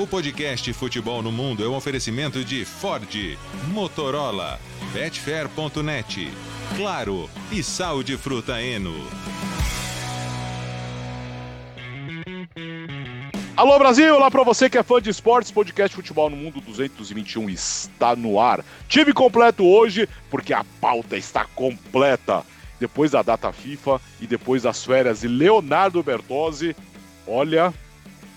O podcast Futebol no Mundo é um oferecimento de Ford, Motorola, Betfair.net, Claro e Sal de Fruta Eno. Alô Brasil, olá para você que é fã de esportes, podcast Futebol no Mundo 221 está no ar. Time completo hoje, porque a pauta está completa. Depois da data FIFA e depois das férias de Leonardo Bertozzi, olha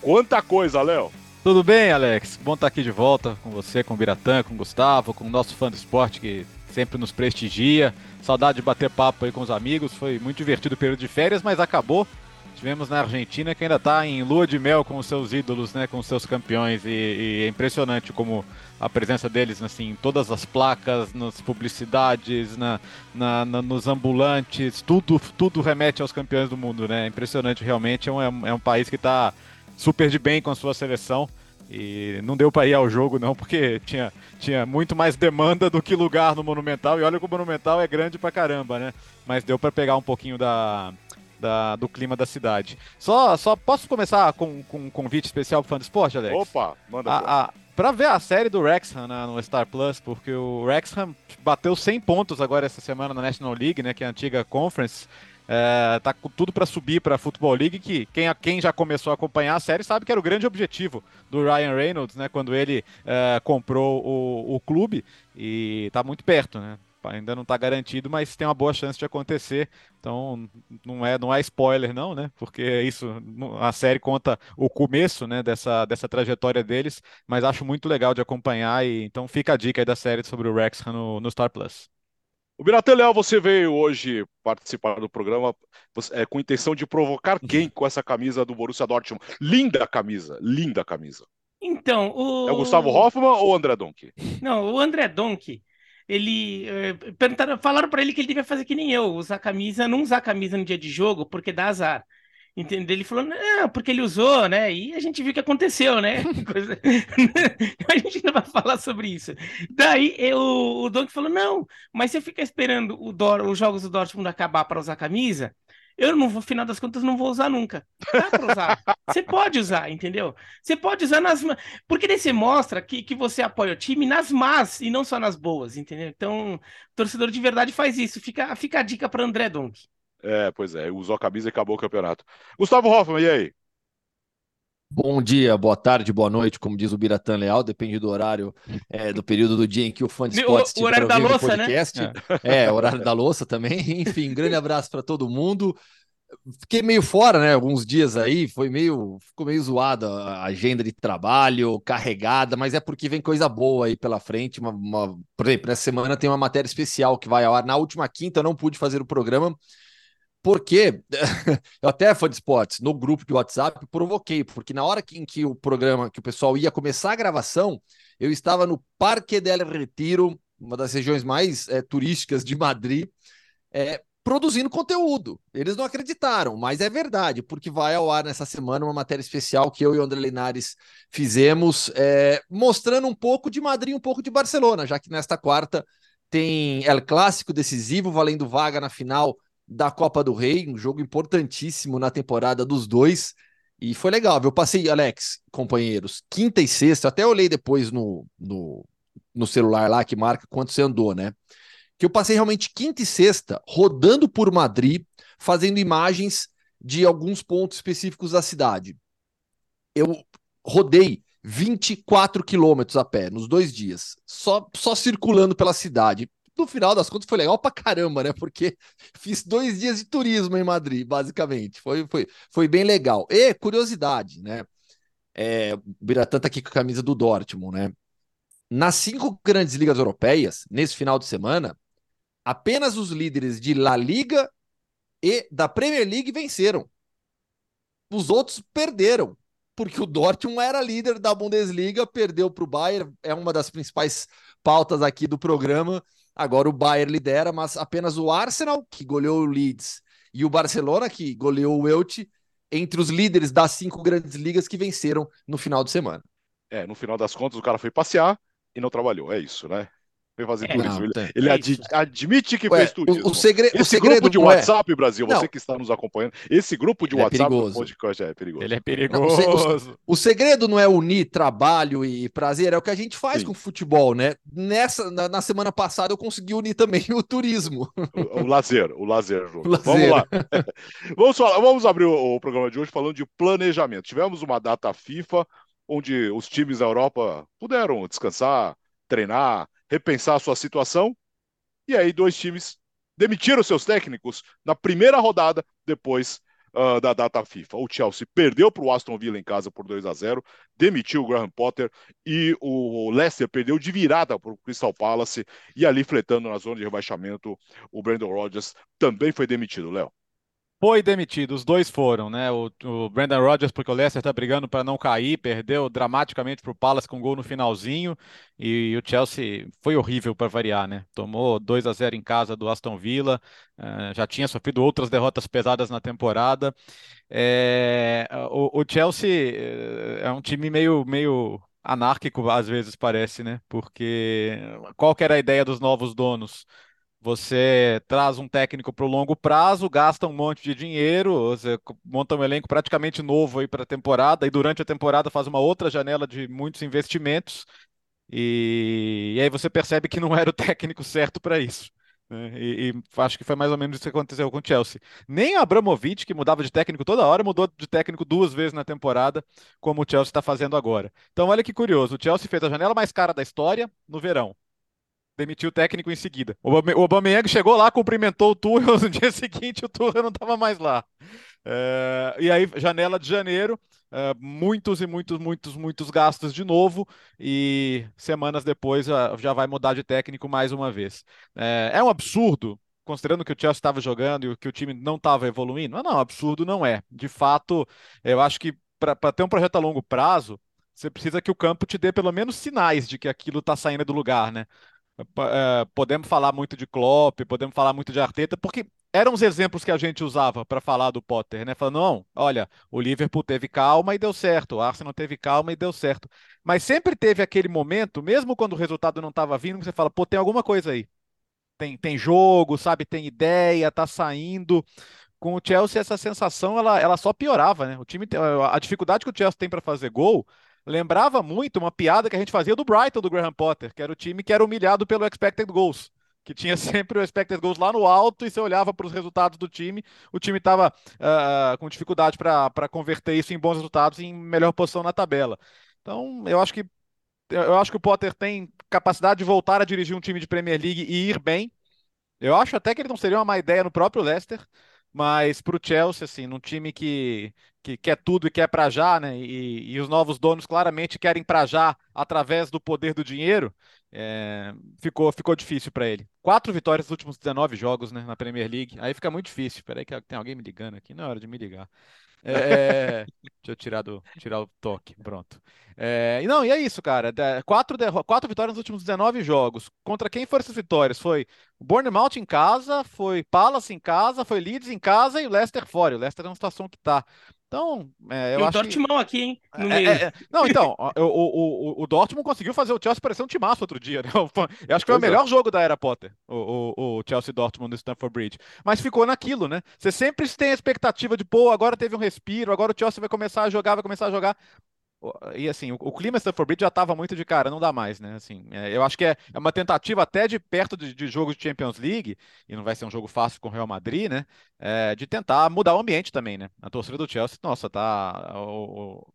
quanta coisa, Léo. Tudo bem, Alex? Bom estar aqui de volta com você, com o Biratã, com o Gustavo, com o nosso fã do esporte que sempre nos prestigia. Saudade de bater papo aí com os amigos. Foi muito divertido o período de férias, mas acabou. Tivemos na Argentina que ainda está em lua de mel com os seus ídolos, né, com os seus campeões. E, e é impressionante como a presença deles assim, em todas as placas, nas publicidades, na, na, na, nos ambulantes, tudo, tudo remete aos campeões do mundo. Né? É impressionante, realmente. É um, é um país que está super de bem com a sua seleção. E não deu para ir ao jogo, não, porque tinha, tinha muito mais demanda do que lugar no Monumental. E olha que o Monumental é grande pra caramba, né? Mas deu para pegar um pouquinho da, da, do clima da cidade. Só, só posso começar com, com um convite especial pro fã do esporte, Alex? Opa, manda a, a, Pra ver a série do Wrexham né, no Star Plus, porque o Wrexham bateu 100 pontos agora essa semana na National League, né, que é a antiga Conference. É, tá com tudo para subir para a Football League, que quem, quem já começou a acompanhar a série sabe que era o grande objetivo do Ryan Reynolds, né, quando ele é, comprou o, o clube, e tá muito perto, né? ainda não está garantido, mas tem uma boa chance de acontecer. Então não é, não é spoiler não, né? Porque isso, a série conta o começo, né, dessa, dessa trajetória deles, mas acho muito legal de acompanhar e então fica a dica aí da série sobre o Rex no, no Star Plus. O Biratan Leal, você veio hoje participar do programa é, com intenção de provocar quem com essa camisa do Borussia Dortmund? Linda camisa, linda camisa. Então, o... É o Gustavo Hoffmann ou o André Donk? Não, o André Donk ele é, perguntaram, falaram para ele que ele devia fazer que nem eu, usar camisa, não usar camisa no dia de jogo, porque dá azar. Entendeu? Ele falou, não, porque ele usou, né? E a gente viu o que aconteceu, né? Coisa... a gente não vai falar sobre isso. Daí eu, o Donk falou, não, mas se eu ficar esperando o Dor, os jogos do Dortmund acabar para usar camisa, eu não vou, final das contas, não vou usar nunca. Dá para usar. você pode usar, entendeu? Você pode usar nas. Porque daí você mostra que, que você apoia o time nas más e não só nas boas, entendeu? Então, o torcedor de verdade faz isso. Fica, fica a dica para André Donk. É, pois é, usou a camisa e acabou o campeonato. Gustavo Hoffman, e aí? Bom dia, boa tarde, boa noite, como diz o Biratã Leal, depende do horário, é, do período do dia em que o fã de esportes o, o horário da louça, podcast. né? É, é horário da louça também. Enfim, grande abraço para todo mundo. Fiquei meio fora, né? Alguns dias aí, foi meio, ficou meio zoada a agenda de trabalho, carregada, mas é porque vem coisa boa aí pela frente. Uma, uma... Por exemplo, nessa semana tem uma matéria especial que vai ao ar. Na última quinta eu não pude fazer o programa, porque eu até fã de esportes, no grupo de WhatsApp, provoquei, porque na hora em que o programa, que o pessoal ia começar a gravação, eu estava no Parque del Retiro, uma das regiões mais é, turísticas de Madrid, é, produzindo conteúdo. Eles não acreditaram, mas é verdade, porque vai ao ar nessa semana uma matéria especial que eu e o André Linares fizemos, é, mostrando um pouco de Madrid, um pouco de Barcelona, já que nesta quarta tem El Clássico decisivo, valendo vaga na final da Copa do Rei, um jogo importantíssimo na temporada dos dois. E foi legal, eu passei, Alex, companheiros, quinta e sexta, até olhei depois no, no, no celular lá que marca quanto você andou, né? Que eu passei realmente quinta e sexta rodando por Madrid, fazendo imagens de alguns pontos específicos da cidade. Eu rodei 24 quilômetros a pé nos dois dias, só, só circulando pela cidade no final das contas foi legal pra caramba, né? Porque fiz dois dias de turismo em Madrid, basicamente. Foi, foi, foi bem legal. E curiosidade, né? É, o Biratã tá aqui com a camisa do Dortmund, né? Nas cinco grandes ligas europeias, nesse final de semana, apenas os líderes de La Liga e da Premier League venceram. Os outros perderam, porque o Dortmund era líder da Bundesliga, perdeu para o Bayern, é uma das principais pautas aqui do programa. Agora o Bayern lidera, mas apenas o Arsenal, que goleou o Leeds, e o Barcelona, que goleou o Elche, entre os líderes das cinco grandes ligas que venceram no final de semana. É, no final das contas, o cara foi passear e não trabalhou. É isso, né? Vem fazer É, turismo. não, Ele, ele é adi- isso. admite que Ué, fez o, turismo. o segre- o Esse segredo grupo de não é- WhatsApp, Brasil, você Não. que está nos acompanhando, esse grupo de Ele é WhatsApp perigoso. podcast é perigoso. Ele é Não, você- perigoso. O segredo não é unir trabalho e prazer, é o que a gente faz Sim. com o futebol, né? Nessa, na, na semana passada eu consegui unir também o turismo. O, o lazer, o lazer. O lazer. Vamos lá. vamos, falar, vamos abrir o, o programa de hoje falando de planejamento. Tivemos uma data FIFA onde os times da Europa puderam descansar, treinar, repensar a sua situação. E aí, dois times demitiram seus técnicos na primeira rodada depois ah, da data FIFA. O Chelsea perdeu para o Aston Villa em casa por 2 a 0 demitiu o Graham Potter e o Leicester perdeu de virada para o Crystal Palace e ali fletando na zona de rebaixamento o Brandon Rodgers também foi demitido, Léo. Foi demitido, os dois foram, né? O, o Brandon Rodgers, porque o Leicester tá brigando para não cair, perdeu dramaticamente pro Palace com gol no finalzinho. E o Chelsea foi horrível para variar, né? Tomou 2 a 0 em casa do Aston Villa, eh, já tinha sofrido outras derrotas pesadas na temporada. É, o, o Chelsea eh, é um time meio, meio anárquico, às vezes parece, né? Porque qual que era a ideia dos novos donos? Você traz um técnico para o longo prazo, gasta um monte de dinheiro, você monta um elenco praticamente novo aí para a temporada, e durante a temporada faz uma outra janela de muitos investimentos, e, e aí você percebe que não era o técnico certo para isso. né? E, e acho que foi mais ou menos isso que aconteceu com o Chelsea. Nem o Abramovich, que mudava de técnico toda hora, mudou de técnico duas vezes na temporada, como o Chelsea está fazendo agora. Então, olha que curioso: o Chelsea fez a janela mais cara da história no verão demitiu o técnico em seguida. O Aubame- o Aubameyang chegou lá, cumprimentou o Tuchel, no dia seguinte o Tuchel não estava mais lá. É, e aí, janela de janeiro, é, muitos e muitos, muitos, muitos gastos de novo, e semanas depois ah, já vai mudar de técnico mais uma vez. É, é um absurdo, considerando que o Chelsea estava jogando e que o time não estava evoluindo? Mas não, absurdo não é. De fato, eu acho que para ter um projeto a longo prazo, você precisa que o campo te dê pelo menos sinais de que aquilo está saindo do lugar, né? Eh, podemos falar muito de Klopp, podemos falar muito de Arteta, porque eram os exemplos que a gente usava para falar do Potter, né? Falando, não, olha, o Liverpool teve calma e deu certo, o Arsenal teve calma e deu certo. Mas sempre teve aquele momento, mesmo quando o resultado não estava vindo, que você fala, pô, tem alguma coisa aí. Tem, tem jogo, sabe? Tem ideia, tá saindo. Com o Chelsea, essa sensação ela, ela só piorava, né? O time, a dificuldade que o Chelsea tem para fazer gol lembrava muito uma piada que a gente fazia do Brighton do Graham Potter, que era o time que era humilhado pelo expected goals, que tinha sempre o expected goals lá no alto e você olhava para os resultados do time, o time estava com dificuldade para converter isso em bons resultados e em melhor posição na tabela. Então, eu acho que eu acho que o Potter tem capacidade de voltar a dirigir um time de Premier League e ir bem. Eu acho até que ele não seria uma má ideia no próprio Leicester, mas para o Chelsea, assim, num time que, que quer tudo e quer para já, né? E, e os novos donos claramente querem para já através do poder do dinheiro, é, ficou, ficou difícil para ele. Quatro vitórias nos últimos 19 jogos, né, na Premier League. Aí fica muito difícil. Peraí que tem alguém me ligando aqui, não é hora de me ligar. É, deixa eu tirar, do, tirar o toque, pronto. É, não, e é isso, cara. Quatro, quatro vitórias nos últimos 19 jogos. Contra quem foram essas vitórias? Foi Bournemouth em casa, foi Palace em casa, foi Leeds em casa e o Leicester fora. O Leicester é uma situação que tá. Então, é, eu e o acho que... Dortmund aqui, hein? É, é, é. Não, então, o, o, o, o Dortmund conseguiu fazer o Chelsea parecer um timaço outro dia, né? Eu acho que foi o Pois é. melhor jogo da era Potter, o, o, o Chelsea Dortmund no Stamford Bridge. Mas ficou naquilo, né? Você sempre tem a expectativa de, pô, agora teve um respiro, agora o Chelsea vai começar a jogar, vai começar a jogar. E assim, o, o clima Stamford Bridge já estava muito de cara, não dá mais, né? Assim, é, eu acho que é, é uma tentativa até de perto de, de jogo de Champions League, e não vai ser um jogo fácil com o Real Madrid, né? É, de tentar mudar o ambiente também, né? A torcida do Chelsea, nossa, tá. o- o-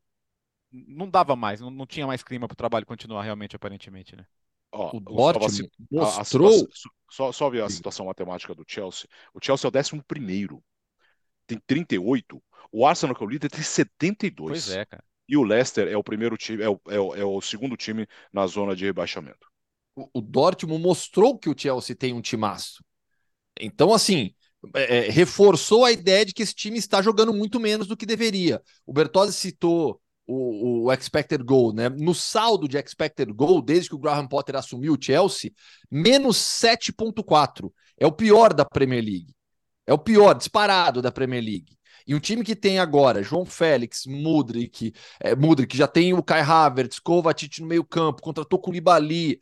não dava mais, não, não tinha mais clima para o trabalho continuar realmente, aparentemente, né? Ó, O Dortmund assim, a- a mostrou. situação- só, só ver a situação matemática do Chelsea. O Chelsea é o décimo primeiro. Tem 38. O Arsenal, que é o líder, tem 72. Pois é, cara. E o Leicester é o primeiro time, é o, é o- é o segundo time na zona de rebaixamento. o o Dortmund mostrou que o Chelsea tem um timaço. Então, assim, é, é, reforçou a ideia de que esse time está jogando muito menos do que deveria. O Bertozzi citou o, o expected goal, né? No saldo de expected goal, desde que o Graham Potter assumiu o Chelsea, menos 7,4. É o pior da Premier League. É o pior, disparado da Premier League. E um time que tem agora João Félix, Mudrik, é, Mudrik já tem o Kai Havertz, Kovacic no meio campo, contratou Koulibaly,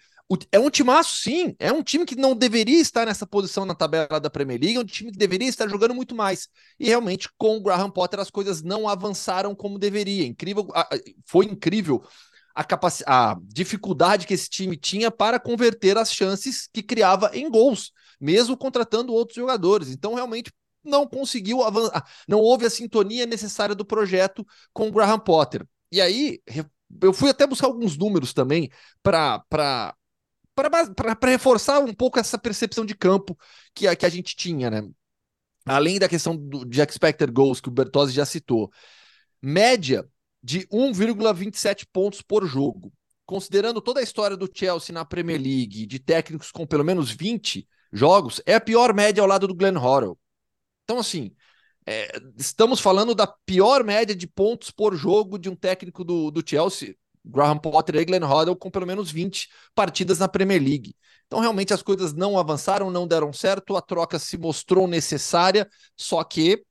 é um timaço, sim. É um time que não deveria estar nessa posição na tabela da Premier League, é um time que deveria estar jogando muito mais. E realmente, com o Graham Potter, as coisas não avançaram como deveria. Incrível, foi incrível a, capac... a dificuldade que esse time tinha para converter as chances que criava em gols, mesmo contratando outros jogadores. Então, realmente, não conseguiu avançar, não houve a sintonia necessária do projeto com o Graham Potter. E aí, eu fui até buscar alguns números também para reforçar um pouco essa percepção de campo que a, que a gente tinha, né? Além da questão do, de expected goals que o Bertozzi já citou, média de 1,27 pontos por jogo. Considerando toda a história do Chelsea na Premier League, de técnicos com pelo menos 20 jogos, é a pior média ao lado do Glenn Hoddle. Então, assim, é, estamos falando da pior média de pontos por jogo de um técnico do, do Chelsea, Graham Potter e Glenn Hoddle, com pelo menos 20 partidas na Premier League. Então, realmente, as coisas não avançaram, não deram certo, a troca se mostrou necessária, só que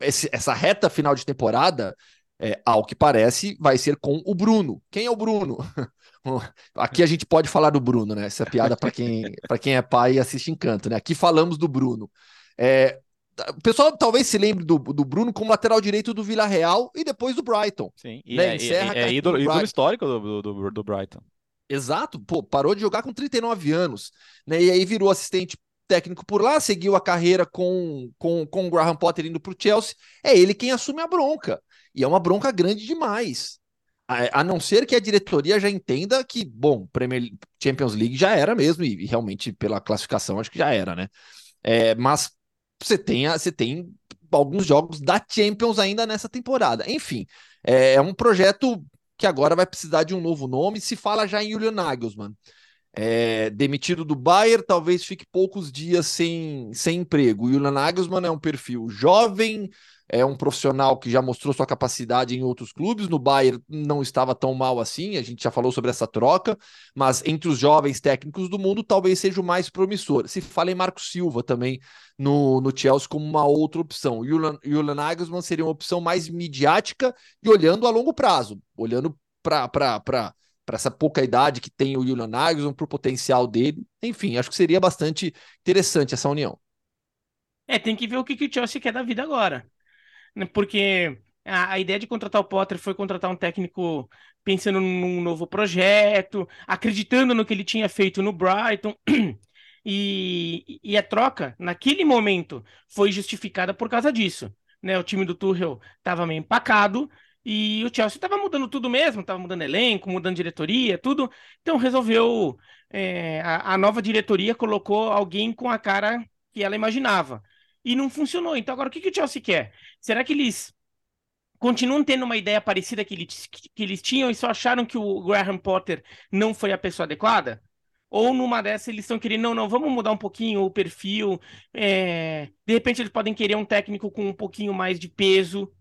esse, essa reta final de temporada é, ao que parece, vai ser com o Bruno. Quem é o Bruno? Aqui a gente pode falar do Bruno, né? Essa piada para quem, quem é pai e assiste Encanto, né? Aqui falamos do Bruno. É, o pessoal talvez se lembre do, do Bruno como lateral direito do Vila Real e depois do Brighton. Sim, e né? é, Encerra é, é ídolo, ídolo histórico do, do, do, Brighton. Exato, pô, parou de jogar com 39 anos, né? E aí virou assistente técnico por lá, seguiu a carreira com, com, com o Graham Potter indo para o Chelsea. É ele quem assume a bronca. E é uma bronca grande demais. A, a, não ser que a diretoria já entenda que, bom, Premier Champions League já era mesmo, e, e realmente pela classificação acho que já era, né? É, mas você tem, você tem alguns jogos da Champions ainda nessa temporada. Enfim, é, é um projeto que agora vai precisar de um novo nome. Se fala já em Julian Nagelsmann. É, demitido do Bayern, talvez fique poucos dias sem, sem emprego. O Julian Nagelsmann é um perfil jovem, é um profissional que já mostrou sua capacidade em outros clubes. No Bayern não estava tão mal assim, a gente já falou sobre essa troca, mas entre os jovens técnicos do mundo, talvez seja o mais promissor. Se fala em Marco Silva também no, no Chelsea como uma outra opção. Julian, Julian Nagelsmann seria uma opção mais midiática e olhando a longo prazo, olhando para para essa pouca idade que tem o Julian Nagelsmann, para o potencial dele. Enfim, acho que seria bastante interessante essa união. É, tem que ver o que, que o Chelsea quer da vida agora. Né, porque a, a, ideia de contratar o Potter foi contratar um técnico pensando num novo projeto, acreditando no que ele tinha feito no Brighton. E, e a troca, naquele momento, foi justificada por causa disso. Né? O time do Tuchel estava meio empacado e o Chelsea estava mudando tudo mesmo, estava mudando elenco, mudando diretoria, tudo. Então resolveu. É, a, a nova diretoria colocou alguém com a cara que ela imaginava e não funcionou. Então, agora o que, que o Chelsea quer? Será que eles continuam tendo uma ideia parecida que eles, que eles tinham e só acharam que o Graham Potter não foi a pessoa adequada? Ou numa dessas eles estão querendo, não, não, vamos mudar um pouquinho o perfil. É... De repente eles podem querer um técnico com um pouquinho mais de peso.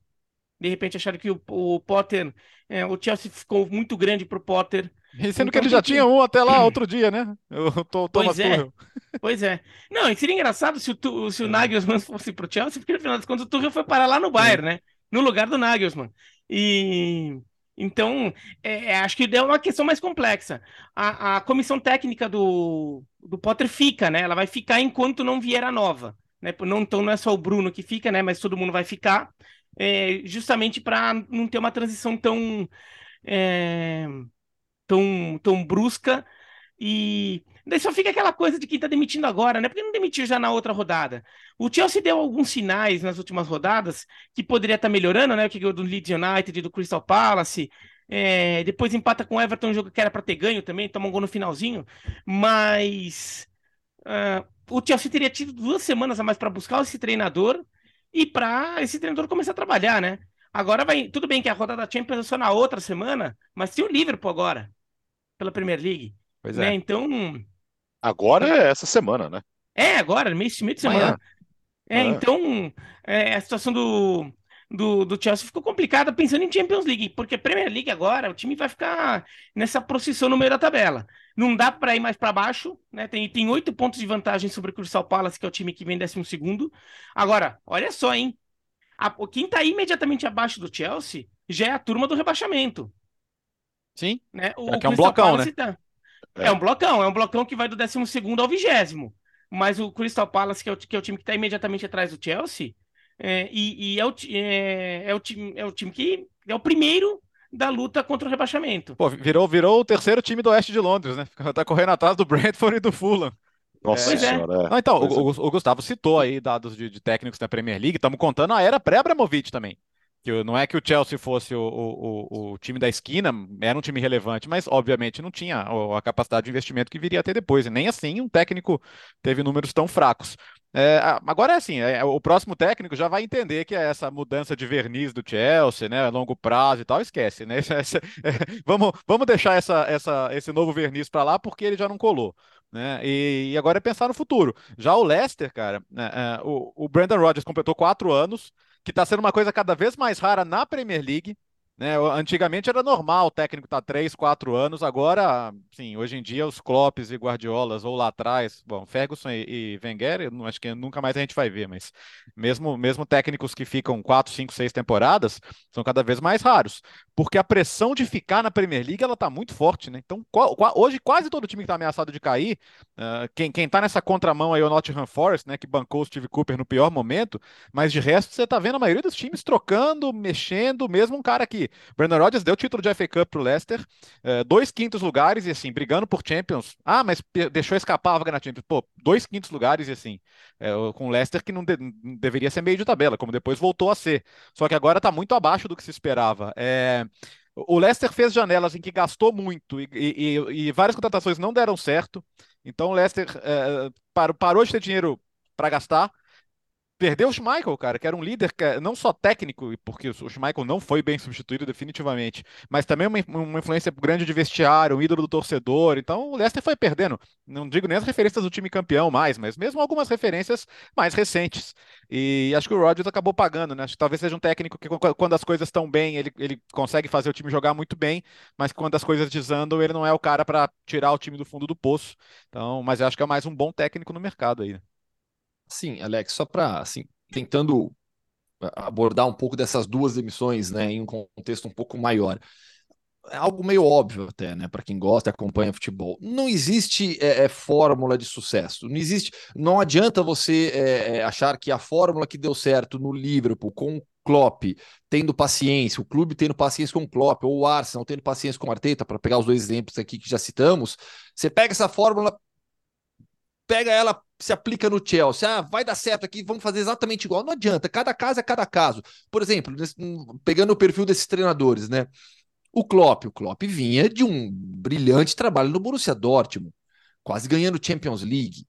De repente acharam que o, o Potter, é, o Chelsea ficou muito grande para o Potter. E sendo então, que ele já que... tinha um até lá outro dia, né? O Thomas pois é. Pois é. Não, e seria engraçado se o, se o é. Nagelsmann fosse pro Chelsea, porque no final das contas o Tuchel foi parar lá no Bayern, né? No lugar do Nagelsmann. E então, é, é acho que é uma questão mais complexa. A, a comissão técnica do, do Potter fica, né? Ela vai ficar enquanto não vier a nova. Né? Não, então não é só o Bruno que fica, né? Mas todo mundo vai ficar, é, justamente para não ter uma transição tão, é, tão, tão brusca e daí só fica aquela coisa de quem tá demitindo agora, né? Porque não demitiu já na outra rodada. O Chelsea deu alguns sinais nas últimas rodadas que poderia estar tá melhorando, né? O que ganhou do Leeds United, do Crystal Palace. É, depois empata com o Everton, um jogo que era para ter ganho também, toma um gol no finalzinho. Mas uh, o Chelsea teria tido duas semanas a mais para buscar esse treinador e para esse treinador começar a trabalhar, né? Agora vai. Tudo bem que a rodada Champions é só na outra semana, mas tem o Liverpool agora, pela Premier League. Pois né? é. Então. Agora é essa semana, né? É, agora, meio, meio de semana. É, é, então, é, a situação do, do, do Chelsea ficou complicada pensando em Champions League, porque Premier League agora, o time vai ficar nessa procissão no meio da tabela. Não dá para ir mais para baixo, né? Tem, tem oito pontos de vantagem sobre o Crystal Palace, que é o time que vem décimo segundo. Agora, olha só, hein? A, quem tá imediatamente abaixo do Chelsea já é a turma do rebaixamento. Sim. Né? O, é que é um blocão, Palace né? Tá, É. é. um blocão, é um blocão que vai do 12 ao 20. Mas o Crystal Palace, que é o, que é o time que está imediatamente atrás do Chelsea, é, e, e é, o, é, é, o time, é o time que é o primeiro da luta contra o rebaixamento. Pô, virou, virou o terceiro time do oeste de Londres, né? Tá correndo atrás do Brentford e do Fulham. Nossa é. senhora. É. Não, então, o, o, o, Gustavo citou aí dados de, de técnicos da Premier League, estamos contando a era pré-Abramovich também. Que não é que o Chelsea fosse o, o, o, time da esquina, era um time relevante, mas obviamente não tinha a capacidade de investimento que viria a ter depois. E nem assim um técnico teve números tão fracos. É, agora é assim, é, o próximo técnico já vai entender que é essa mudança de verniz do Chelsea, né, longo prazo e tal, esquece, né? Essa, é, vamos, vamos deixar essa, essa, esse novo verniz para lá porque ele já não colou. Né? E, e, agora é pensar no futuro. Já o Leicester, cara, né, é, o, o Brandon Rodgers completou quatro anos, que está sendo uma coisa cada vez mais rara na Premier League. Né? Antigamente era normal o técnico estar tá 3, 4 anos, agora, sim, hoje em dia os Kloppes e Guardiolas, ou lá atrás, bom, Ferguson e, e Wenger, eu acho que nunca mais a gente vai ver, mas mesmo, mesmo técnicos que ficam 4, 5, 6 temporadas, são cada vez mais raros, porque a pressão de ficar na Premier League, ela tá muito forte, né? Então, qual, qual, hoje quase todo time que tá ameaçado de cair, uh, quem, quem tá nessa contramão aí é o Nottingham Forest, né, que bancou o Steve Cooper no pior momento, mas de resto você tá vendo a maioria dos times trocando, mexendo, mesmo um cara que Brandon Rodgers deu o título de FA Cup pro Leicester, é, dois quintos lugares e assim, brigando por Champions. Ah, mas deixou escapar a vaga na Champions. Pô, dois quintos lugares e assim, é, com o Leicester que não, de, deveria ser meio de tabela, como depois voltou a ser. Só que agora tá muito abaixo do que se esperava. É, o Leicester fez janelas em que gastou muito e, e, e várias contratações não deram certo. Então o Leicester é, parou de ter dinheiro para gastar Perdeu o Schmeichel, cara, que era um líder que, é não só técnico, porque o Schmeichel não foi bem substituído definitivamente, mas também uma, uma influência grande de vestiário, um ídolo do torcedor. Então o Leicester foi perdendo. Não digo nem as referências do time campeão mais, mas mesmo algumas referências mais recentes. E acho que o Rodgers acabou pagando, né? Acho que talvez seja um técnico que quando as coisas estão bem, ele, ele consegue fazer o time jogar muito bem, mas quando as coisas desandam, ele não é o cara para tirar o time do fundo do poço. Então, mas eu acho que é mais um bom técnico no mercado aí. Sim, Alex, só para assim, tentando abordar um pouco dessas duas emissões, né, em um contexto um pouco maior. É algo meio óbvio até, né, para quem gosta e acompanha futebol. Não existe é, é, fórmula de sucesso. Não existe. Não adianta você é, é achar que a fórmula que deu certo no Liverpool com Klopp tendo paciência, o clube tendo paciência com o Klopp, ou o Arsenal tendo paciência com o Arteta, para pegar os dois exemplos aqui que já citamos, você pega essa fórmula, pega ela, se aplica no Chelsea. Ah, vai dar certo aqui, vamos fazer exatamente igual. Não adianta, cada caso é cada caso. Por exemplo, pegando o perfil desses treinadores, né? O Klopp, o Klopp vinha de um brilhante trabalho no Borussia Dortmund, quase ganhando Champions League.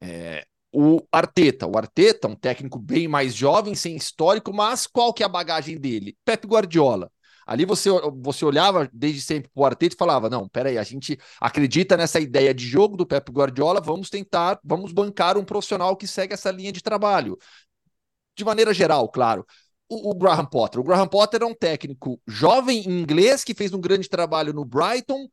É, o Arteta, o Arteta, um técnico bem mais jovem, sem histórico, mas qual que é a bagagem dele? Pep Guardiola. Ali você, você olhava desde sempre para o Arteta e falava: não, peraí, a gente acredita nessa ideia de jogo do Pep Guardiola, vamos tentar, vamos bancar um profissional que segue essa linha de trabalho. De maneira geral, claro. O, o Graham Potter. O Graham Potter é um técnico jovem inglês que fez um grande trabalho no Brighton.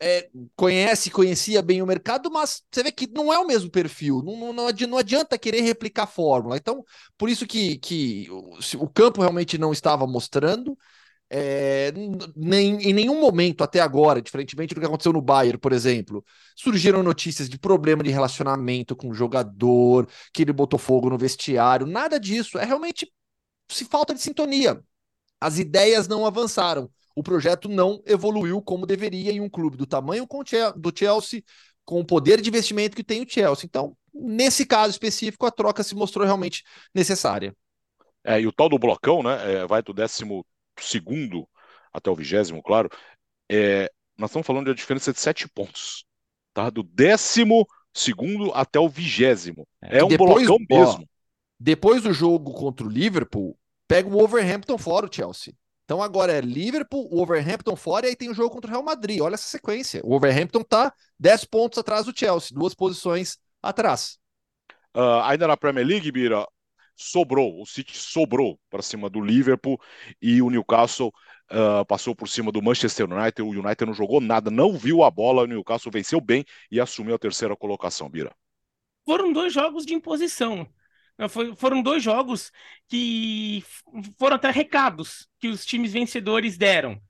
É, conhece, conhecia bem o mercado, mas você vê que não é o mesmo perfil, não, não, não adianta querer replicar a fórmula. Então, por isso que, que o, o campo realmente não estava mostrando, é, nem, em nenhum momento até agora, diferentemente do que aconteceu no Bayern, por exemplo, surgiram notícias de problema de relacionamento com o jogador, que ele botou fogo no vestiário, nada disso. É realmente se falta de sintonia. As ideias não avançaram. O projeto não evoluiu como deveria em um clube do tamanho do Chelsea, com o poder de investimento que tem o Chelsea. Então, nesse caso específico, a troca se mostrou realmente necessária. É, e o tal do blocão, né? É, vai do décimo segundo até o vigésimo, claro, é, nós estamos falando de uma diferença de sete pontos, tá? Do décimo segundo até o vigésimo. É, é um depois, mesmo. depois do jogo contra o Liverpool, pega o Wolverhampton fora o Chelsea. Então agora é Liverpool, o Wolverhampton fora e aí tem o jogo contra o Real Madrid. Olha essa sequência. O Wolverhampton tá 10 pontos atrás do Chelsea, duas posições atrás. Uh, ainda na Premier League, Bira, sobrou, o City sobrou para cima do Liverpool e o Newcastle uh, passou por cima do Manchester United. O United não jogou nada, não viu a bola. O Newcastle venceu bem e assumiu a terceira colocação, Bira. Foram dois jogos de imposição. Foram dois jogos que foram até recados que os times vencedores deram.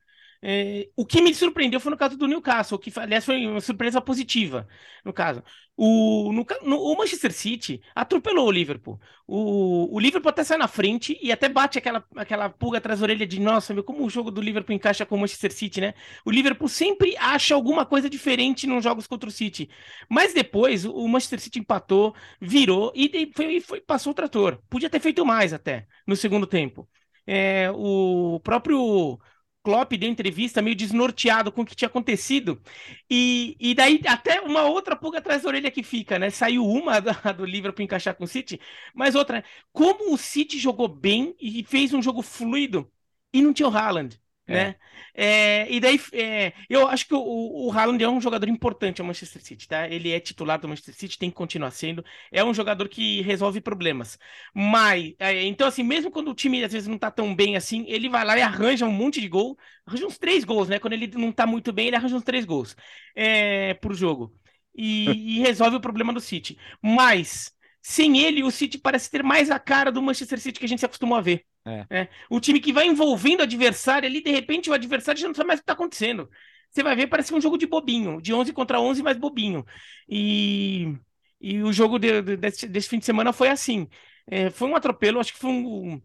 É, o que me surpreendeu foi no caso do Newcastle, que aliás foi uma surpresa positiva, no caso. O, no, no, o Manchester City atropelou o Liverpool. O, o Liverpool até sai na frente e até bate aquela, aquela pulga atrás da orelha de nossa, meu, como o jogo do Liverpool encaixa com o Manchester City, né? O Liverpool sempre acha alguma coisa diferente nos jogos contra o City. Mas depois o Manchester City empatou, virou e foi, foi, passou o trator. Podia ter feito mais até no segundo tempo. É, o próprio Klopp deu entrevista meio desnorteado com o que tinha acontecido. E, e daí até uma outra pulga atrás da orelha que fica, né? Saiu uma da, do Liverpool encaixar com o City, mas outra, como o City jogou bem e fez um jogo fluido e não tinha o Haaland. É. Né? É, e daí, é, eu acho que o, o Haaland é um jogador importante ao Manchester City, tá? Ele é titular do Manchester City, tem que continuar sendo. É um jogador que resolve problemas. Mas, é, então, assim, mesmo quando o time às vezes não tá tão bem assim, ele vai lá e arranja um monte de gol, arranja uns três gols, né? Quando ele não tá muito bem, ele arranja uns três gols é, pro jogo. E, e resolve o problema do City. Mas, sem ele, o City parece ter mais a cara do Manchester City que a gente se acostumou a ver. É. É. O time que vai envolvendo o adversário ali, de repente o adversário já não sabe mais o que está acontecendo. Você vai ver, parece um jogo de bobinho, de 11 contra 11, mais bobinho. E, e o jogo de, de, desse, desse, fim de semana foi assim. É, foi um atropelo, acho que foi um,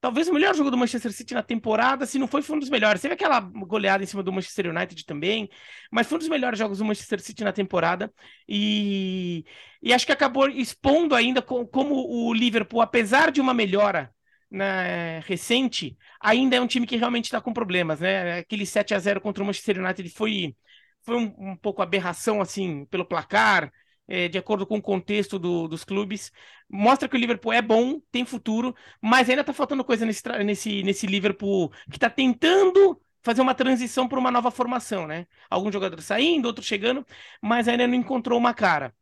talvez o melhor jogo do Manchester City na temporada, se não foi, foi um dos melhores. Teve aquela goleada em cima do Manchester United também, mas foi um dos melhores jogos do Manchester City na temporada. E, e acho que acabou expondo ainda com, como o Liverpool, apesar de uma melhora né, recente, ainda é um time que realmente está com problemas, né? Aquele 7 a 0 contra o Manchester United foi, foi um, um pouco aberração, assim, pelo placar, é, de acordo com o contexto do, dos clubes. Mostra que o Liverpool é bom, tem futuro, mas ainda está faltando coisa nesse, nesse, nesse Liverpool que está tentando fazer uma transição para uma nova formação, né? Alguns jogadores saindo, outros chegando, mas ainda não encontrou uma cara.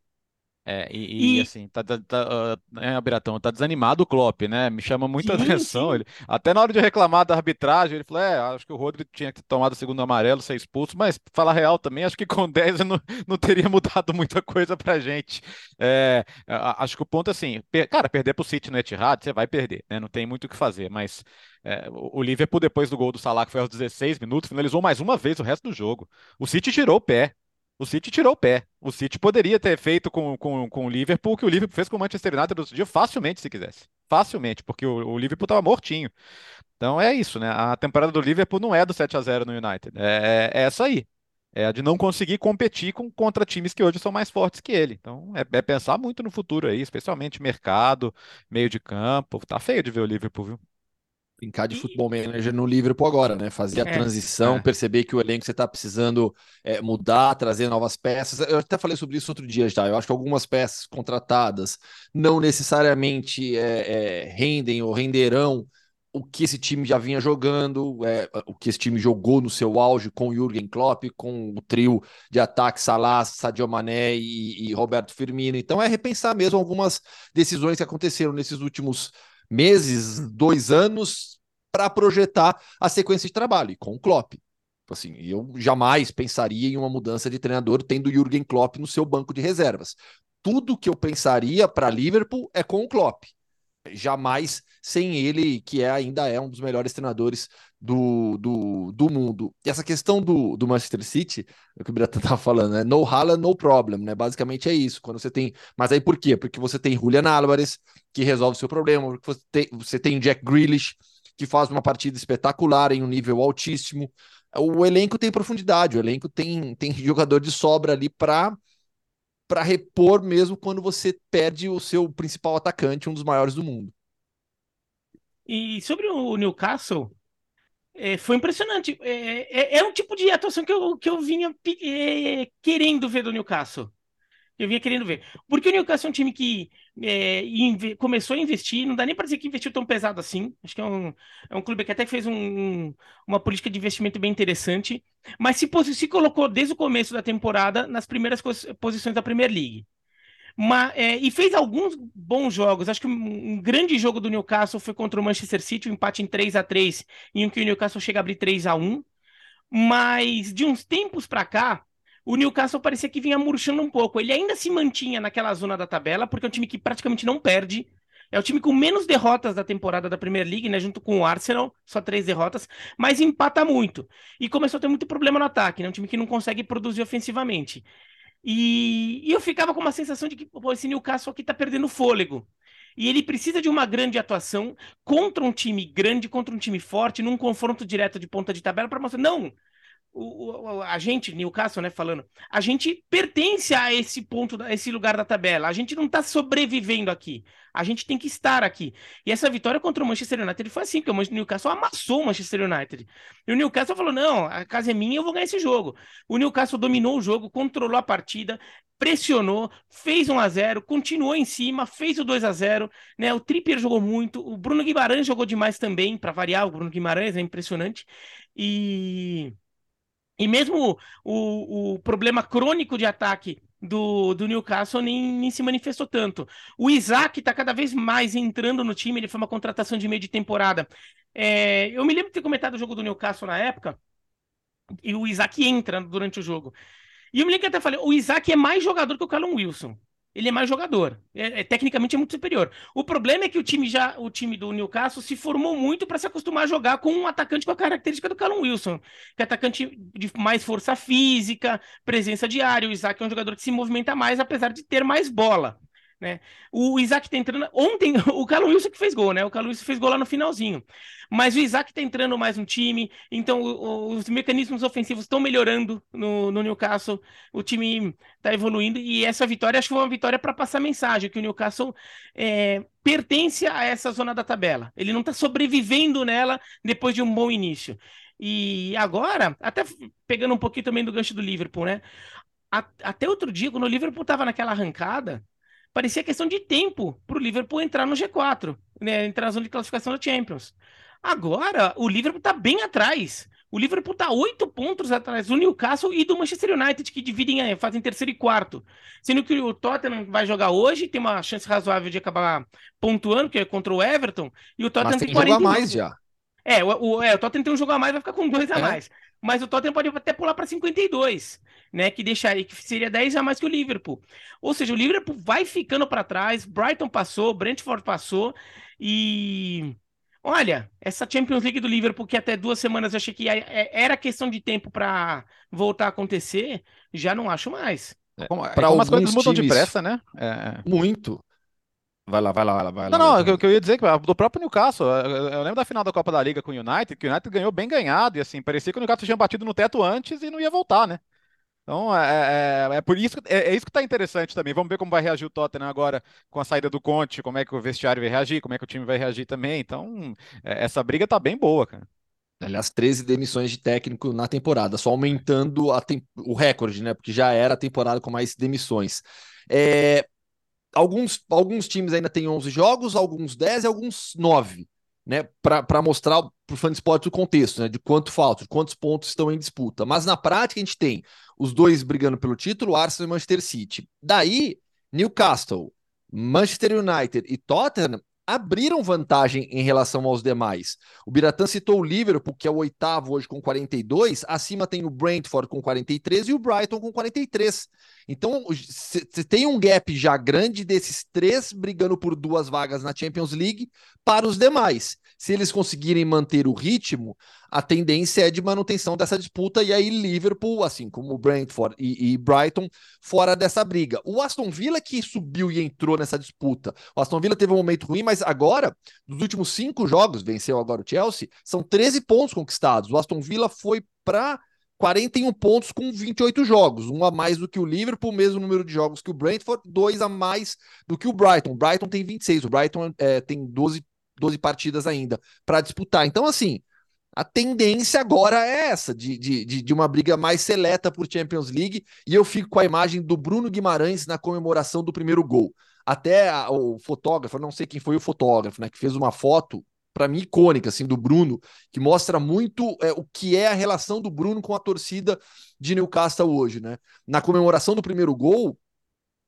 É, e, e, e, assim, tá, tá, tá, uh, é, Biratão, tá desanimado o Klopp, né? Me chama muita sim, atenção. Sim. Ele, até na hora de reclamar da arbitragem, ele falou: é, acho que o Rodri tinha que ter tomado o segundo amarelo, ser expulso, mas falar real também, acho que com 10 não, não teria mudado muita coisa pra gente. É, acho que o ponto é assim, per, cara, perder pro City no Etihad, você vai perder, né? Não tem muito o que fazer, mas é, o Liverpool, depois do gol do Salah, que foi aos 16 minutos, finalizou mais uma vez o resto do jogo. O City tirou o pé. O City tirou o pé. O City poderia ter feito com, com, com o Liverpool o que o Liverpool fez com o Manchester United outro dia facilmente, se quisesse. Facilmente, porque o, o Liverpool estava mortinho. Então é isso, né? A temporada do Liverpool não é do 7 a 0 no United. É, é essa aí. É a de não conseguir competir com, contra times que hoje são mais fortes que ele. Então é, é pensar muito no futuro aí, especialmente mercado, meio de campo. Tá feio de ver o Liverpool, viu? Brincar de futebol manager no Liverpool agora, né? Fazer a é, transição, é. perceber que o elenco você está precisando é, mudar, trazer novas peças. Eu até falei sobre isso outro dia já. Eu acho que algumas peças contratadas não necessariamente é, é, rendem ou renderão o que esse time já vinha jogando, é, o que esse time jogou no seu auge com o Jürgen Klopp, com o trio de ataque Salah, Sadio Mané e, e Roberto Firmino. Então é repensar mesmo algumas decisões que aconteceram nesses últimos meses, dois anos, para projetar a sequência de trabalho, e com o Klopp. Assim, eu jamais pensaria em uma mudança de treinador tendo Jürgen Klopp no seu banco de reservas. Tudo que eu pensaria para Liverpool é com o Klopp. Jamais sem ele, que é, ainda é um dos melhores treinadores do, do, do mundo. E essa questão do, do Manchester City, é o que o Birata estava falando, né? No Haaland, no problem, né? Basicamente é isso. Quando você tem. Mas aí por quê? Porque você tem Julian Álvares, que resolve o seu problema, porque você tem, você tem Jack Grealish, que faz uma partida espetacular em um nível altíssimo. O elenco tem profundidade, o elenco tem, tem jogador de sobra ali para para repor mesmo quando você perde o seu principal atacante, um dos maiores do mundo. E sobre o Newcastle, é, foi impressionante. É, é, é, um tipo de atuação que eu, que eu vinha é, querendo ver do Newcastle. Eu vinha querendo ver. Porque o Newcastle é um time que é, começou a investir, não dá nem para dizer que investiu tão pesado assim. Acho que é um, é um clube que até fez um, uma política de investimento bem interessante, mas se, se colocou desde o começo da temporada nas primeiras posições da Premier League. Mas, é, e fez alguns bons jogos. Acho que um, um, grande jogo do Newcastle foi contra o Manchester City, um empate em 3 a 3 em que o Newcastle chega a abrir 3 a 1 Mas de uns tempos para cá, o Newcastle parecia que vinha murchando um pouco. Ele ainda se mantinha naquela zona da tabela, porque é um time que praticamente não perde. É o time com menos derrotas da temporada da Premier League, né? Junto com o Arsenal, só três derrotas, mas empata muito. E começou a ter muito problema no ataque, né? Um time que não consegue produzir ofensivamente. E, e eu ficava com uma sensação de que pô, esse Newcastle aqui tá perdendo fôlego. E ele precisa de uma grande atuação contra um time grande, contra um time forte, num confronto direto de ponta de tabela, para mostrar, não, o, o, a gente, Newcastle, né, falando, a gente pertence a esse ponto, a esse lugar da tabela. A gente não está sobrevivendo aqui. A gente tem que estar aqui. E essa vitória contra o Manchester United foi assim, que o Newcastle amassou o Manchester United. E o Newcastle falou: não, a casa é minha, eu vou ganhar esse jogo. O Newcastle dominou o jogo, controlou a partida, pressionou, fez 1 a 0 continuou em cima, fez o 2 a 0 né? O Trippier jogou muito, o Bruno Guimarães jogou demais também, para variar, o Bruno Guimarães é impressionante. E e mesmo o, o problema crônico de ataque do, do Newcastle nem, nem se manifestou tanto. O Isaac está cada vez mais entrando no time, ele foi uma contratação de meio de temporada. É, eu me lembro de ter comentado o jogo do Newcastle na época, e o Isaac entra durante o jogo. E eu me lembro que até falei, o Isaac é mais jogador que o Callum Wilson ele é mais jogador. É, é, tecnicamente é muito superior. O problema é que o time já, o time do Newcastle se formou muito para se acostumar a jogar com um atacante com a característica do Callum Wilson, que é atacante de mais força física, presença de área. O Isaac é um jogador que se movimenta mais, apesar de ter mais bola. Né? O Isaac tá entrando. Ontem, o Carlos Wilson que fez gol, né? O Carlos Wilson fez gol lá no finalzinho. Mas o Isaac tá entrando mais no time, então os mecanismos ofensivos estão melhorando no, no, Newcastle. O time tá evoluindo e essa vitória acho que foi uma vitória para passar mensagem que o Newcastle é, pertence a essa zona da tabela. Ele não tá sobrevivendo nela depois de um bom início. E agora, até pegando um pouquinho também do gancho do Liverpool, né? Até outro dia, quando o Liverpool tava naquela arrancada, parecia questão de tempo para o Liverpool entrar no G4, né, entrar na zona de classificação da Champions. Agora, o Liverpool está bem atrás. O Liverpool está oito pontos atrás do Newcastle e do Manchester United, que dividem, eh, fazem terceiro e quarto. Sendo que o Tottenham vai jogar hoje, tem uma chance razoável de acabar pontuando, que é contra o Everton, e o Tottenham Mas tem, tem 40 mais já. É, o, o, é, o Tottenham tem um jogo a mais, vai ficar com dois a é. mais. Mas o Tottenham pode até pular para 52 né, que deixaria que seria 10 a mais que o Liverpool. Ou seja, o Liverpool vai ficando para trás, Brighton passou, Brentford passou e olha, essa Champions League do Liverpool que até duas semanas eu achei que é, era questão de tempo para voltar a acontecer, já não acho mais. É, como, para algumas coisas mudam times, depressa, né? É... Muito. Vai lá, vai lá, vai lá. Não, não, o que eu ia dizer que do próprio Newcastle, eu lembro da final da Copa da Liga com o United, que o United ganhou bem ganhado, e assim, parecia que o Newcastle tinha batido no teto antes e não ia voltar, né? Então, é, é, é, por isso, é, é isso que está interessante também. Vamos ver como vai reagir o Tottenham agora com a saída do Conte, como é que o vestiário vai reagir, como é que o time vai reagir também. Então, é, essa briga tá bem boa, cara. Aliás, 13 demissões de técnico na temporada, só aumentando o recorde, né? Porque já era a temporada com mais demissões. É, alguns, alguns times ainda têm 11 jogos, alguns 10 e alguns 9 né, para mostrar para o fã de esporte o contexto, né, de quanto falta, de quantos pontos estão em disputa. Mas na prática a gente tem os dois brigando pelo título, Arsenal e Manchester City. Daí, Newcastle, Manchester United e Tottenham abriram vantagem em relação aos demais. O Biratã citou o Liverpool, que é o oitavo hoje com 42, acima tem o Brentford com 43 e o Brighton com 43. Então, você tem um gap já grande desses três brigando por duas vagas na Champions League para os demais. Se eles conseguirem manter o ritmo, a tendência é de manutenção dessa disputa, e aí Liverpool, assim como o Brentford e, e Brighton, fora dessa briga. O Aston Villa que subiu e entrou nessa disputa. O Aston Villa teve um momento ruim, mas agora, nos últimos cinco jogos, venceu agora o Chelsea, são 13 pontos conquistados. O Aston Villa foi para 41 pontos com 28 jogos, um a mais do que o Liverpool, mesmo número de jogos que o Brentford, dois a mais do que o Brighton. O Brighton tem 26, o Brighton é, tem 12, 12 partidas ainda para disputar. Então, assim, a tendência agora é essa, de, de, de uma briga mais seleta por Champions League, e eu fico com a imagem do Bruno Guimarães na comemoração do primeiro gol. Até a, o fotógrafo, não sei quem foi o fotógrafo, né, que fez uma foto para mim, icônica, assim, do Bruno, que mostra muito é, o que é a relação do Bruno com a torcida de Newcastle hoje, né? Na comemoração do primeiro gol,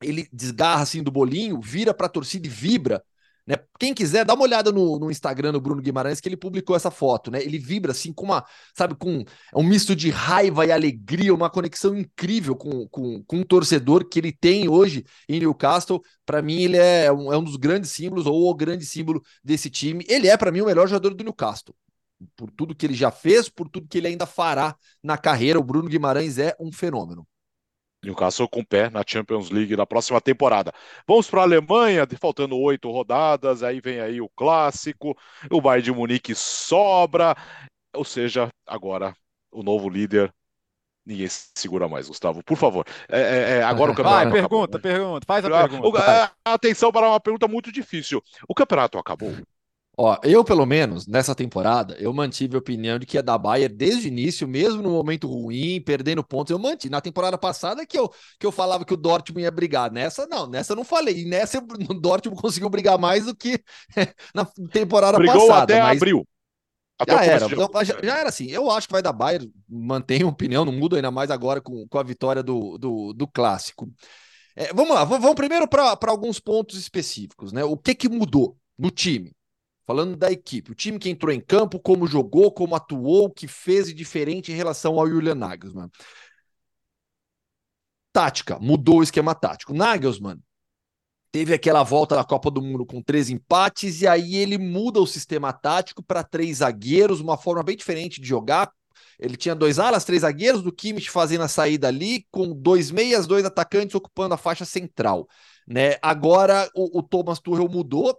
ele desgarra assim do bolinho, vira para a torcida e vibra. Né? Quem quiser, dá uma olhada no, no, Instagram do Bruno Guimarães, que ele publicou essa foto, né? Ele vibra assim com uma, sabe, com um misto de raiva e alegria, uma conexão incrível com, com, com um torcedor que ele tem hoje em Newcastle. Para mim, ele é um, é um dos grandes símbolos, ou o grande símbolo desse time. Ele é, para mim, o melhor jogador do Newcastle. Por tudo que ele já fez, por tudo que ele ainda fará na carreira, o Bruno Guimarães é um fenômeno. Newcastle com pé na Champions League na próxima temporada. Vamos para a Alemanha, faltando oito rodadas, aí vem aí o clássico, o Bayern de Munique sobra, ou seja, agora o novo líder Ninguém segura mais, Gustavo. Por favor. É, é, é agora o campeonato. Vai, pergunta, acabou. pergunta. Faz a ah, pergunta. É, atenção para uma pergunta muito difícil. O campeonato acabou? Ó, eu, pelo menos, nessa temporada, eu mantive a opinião de que ia dar Bayern desde o início, mesmo no momento ruim, perdendo pontos, eu mantive. Na temporada passada que eu, que eu falava que o Dortmund ia brigar. Nessa, não, nessa eu não falei. E nessa o Dortmund conseguiu brigar mais do que na temporada Brigou passada. até mas... abril. Até já era, então, já, já, era assim. Eu acho que vai dar Bayern, mantenho a opinião, não muda ainda mais agora com, com a vitória do, do, do clássico. É, vamos lá, vamos primeiro para alguns pontos específicos, né? O que, que mudou no time? Falando da equipe, o time que entrou em campo, como jogou, como atuou, o que fez de diferente em relação ao Julian Nagelsmann. Tática, mudou o esquema tático. Nagelsmann teve aquela volta da Copa do Mundo com três empates e aí ele muda o sistema tático para três zagueiros, uma forma bem diferente de jogar. Ele tinha dois alas, três zagueiros, do Kimmich fazendo a saída ali, com dois meias, dois atacantes ocupando a faixa central. Né? Agora o, o Thomas Tuchel mudou,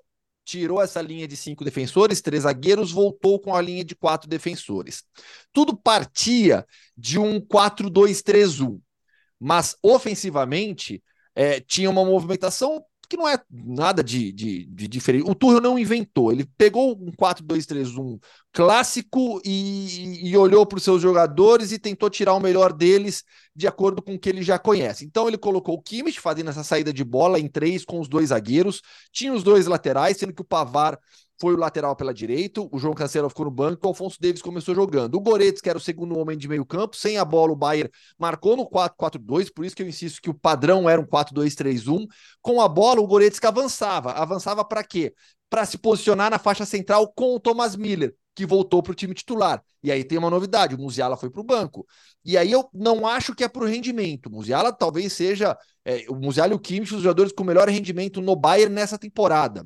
tirou essa linha de cinco defensores, três zagueiros, voltou com a linha de quatro defensores. Tudo partia de um 4-2-3-1, mas ofensivamente é, tinha uma movimentação que não é nada de, de, de diferente. O Tuchel não inventou, ele pegou um 4-2-3-1 clássico e, e olhou para os seus jogadores e tentou tirar o melhor deles de acordo com o que ele já conhece. Então ele colocou o Kimmich fazendo essa saída de bola em três com os dois zagueiros, tinha os dois laterais, sendo que o Pavar foi o lateral pela direita, o João Cancelo ficou no banco, o Alfonso Davis começou jogando. O Goretzka, que era o segundo homem de meio campo, sem a bola, o Bayern marcou no 4-4-2, por isso que eu insisto que o padrão era um 4-2-3-1. Com a bola, o Goretzka avançava. Avançava para quê? Para se posicionar na faixa central com o Thomas Miller, que voltou para o time titular. E aí tem uma novidade, o Musiala foi para o banco. E aí eu não acho que é para o rendimento. O Musiala talvez seja é, o Musiala e o Kimmich os jogadores com melhor rendimento no Bayern nessa temporada.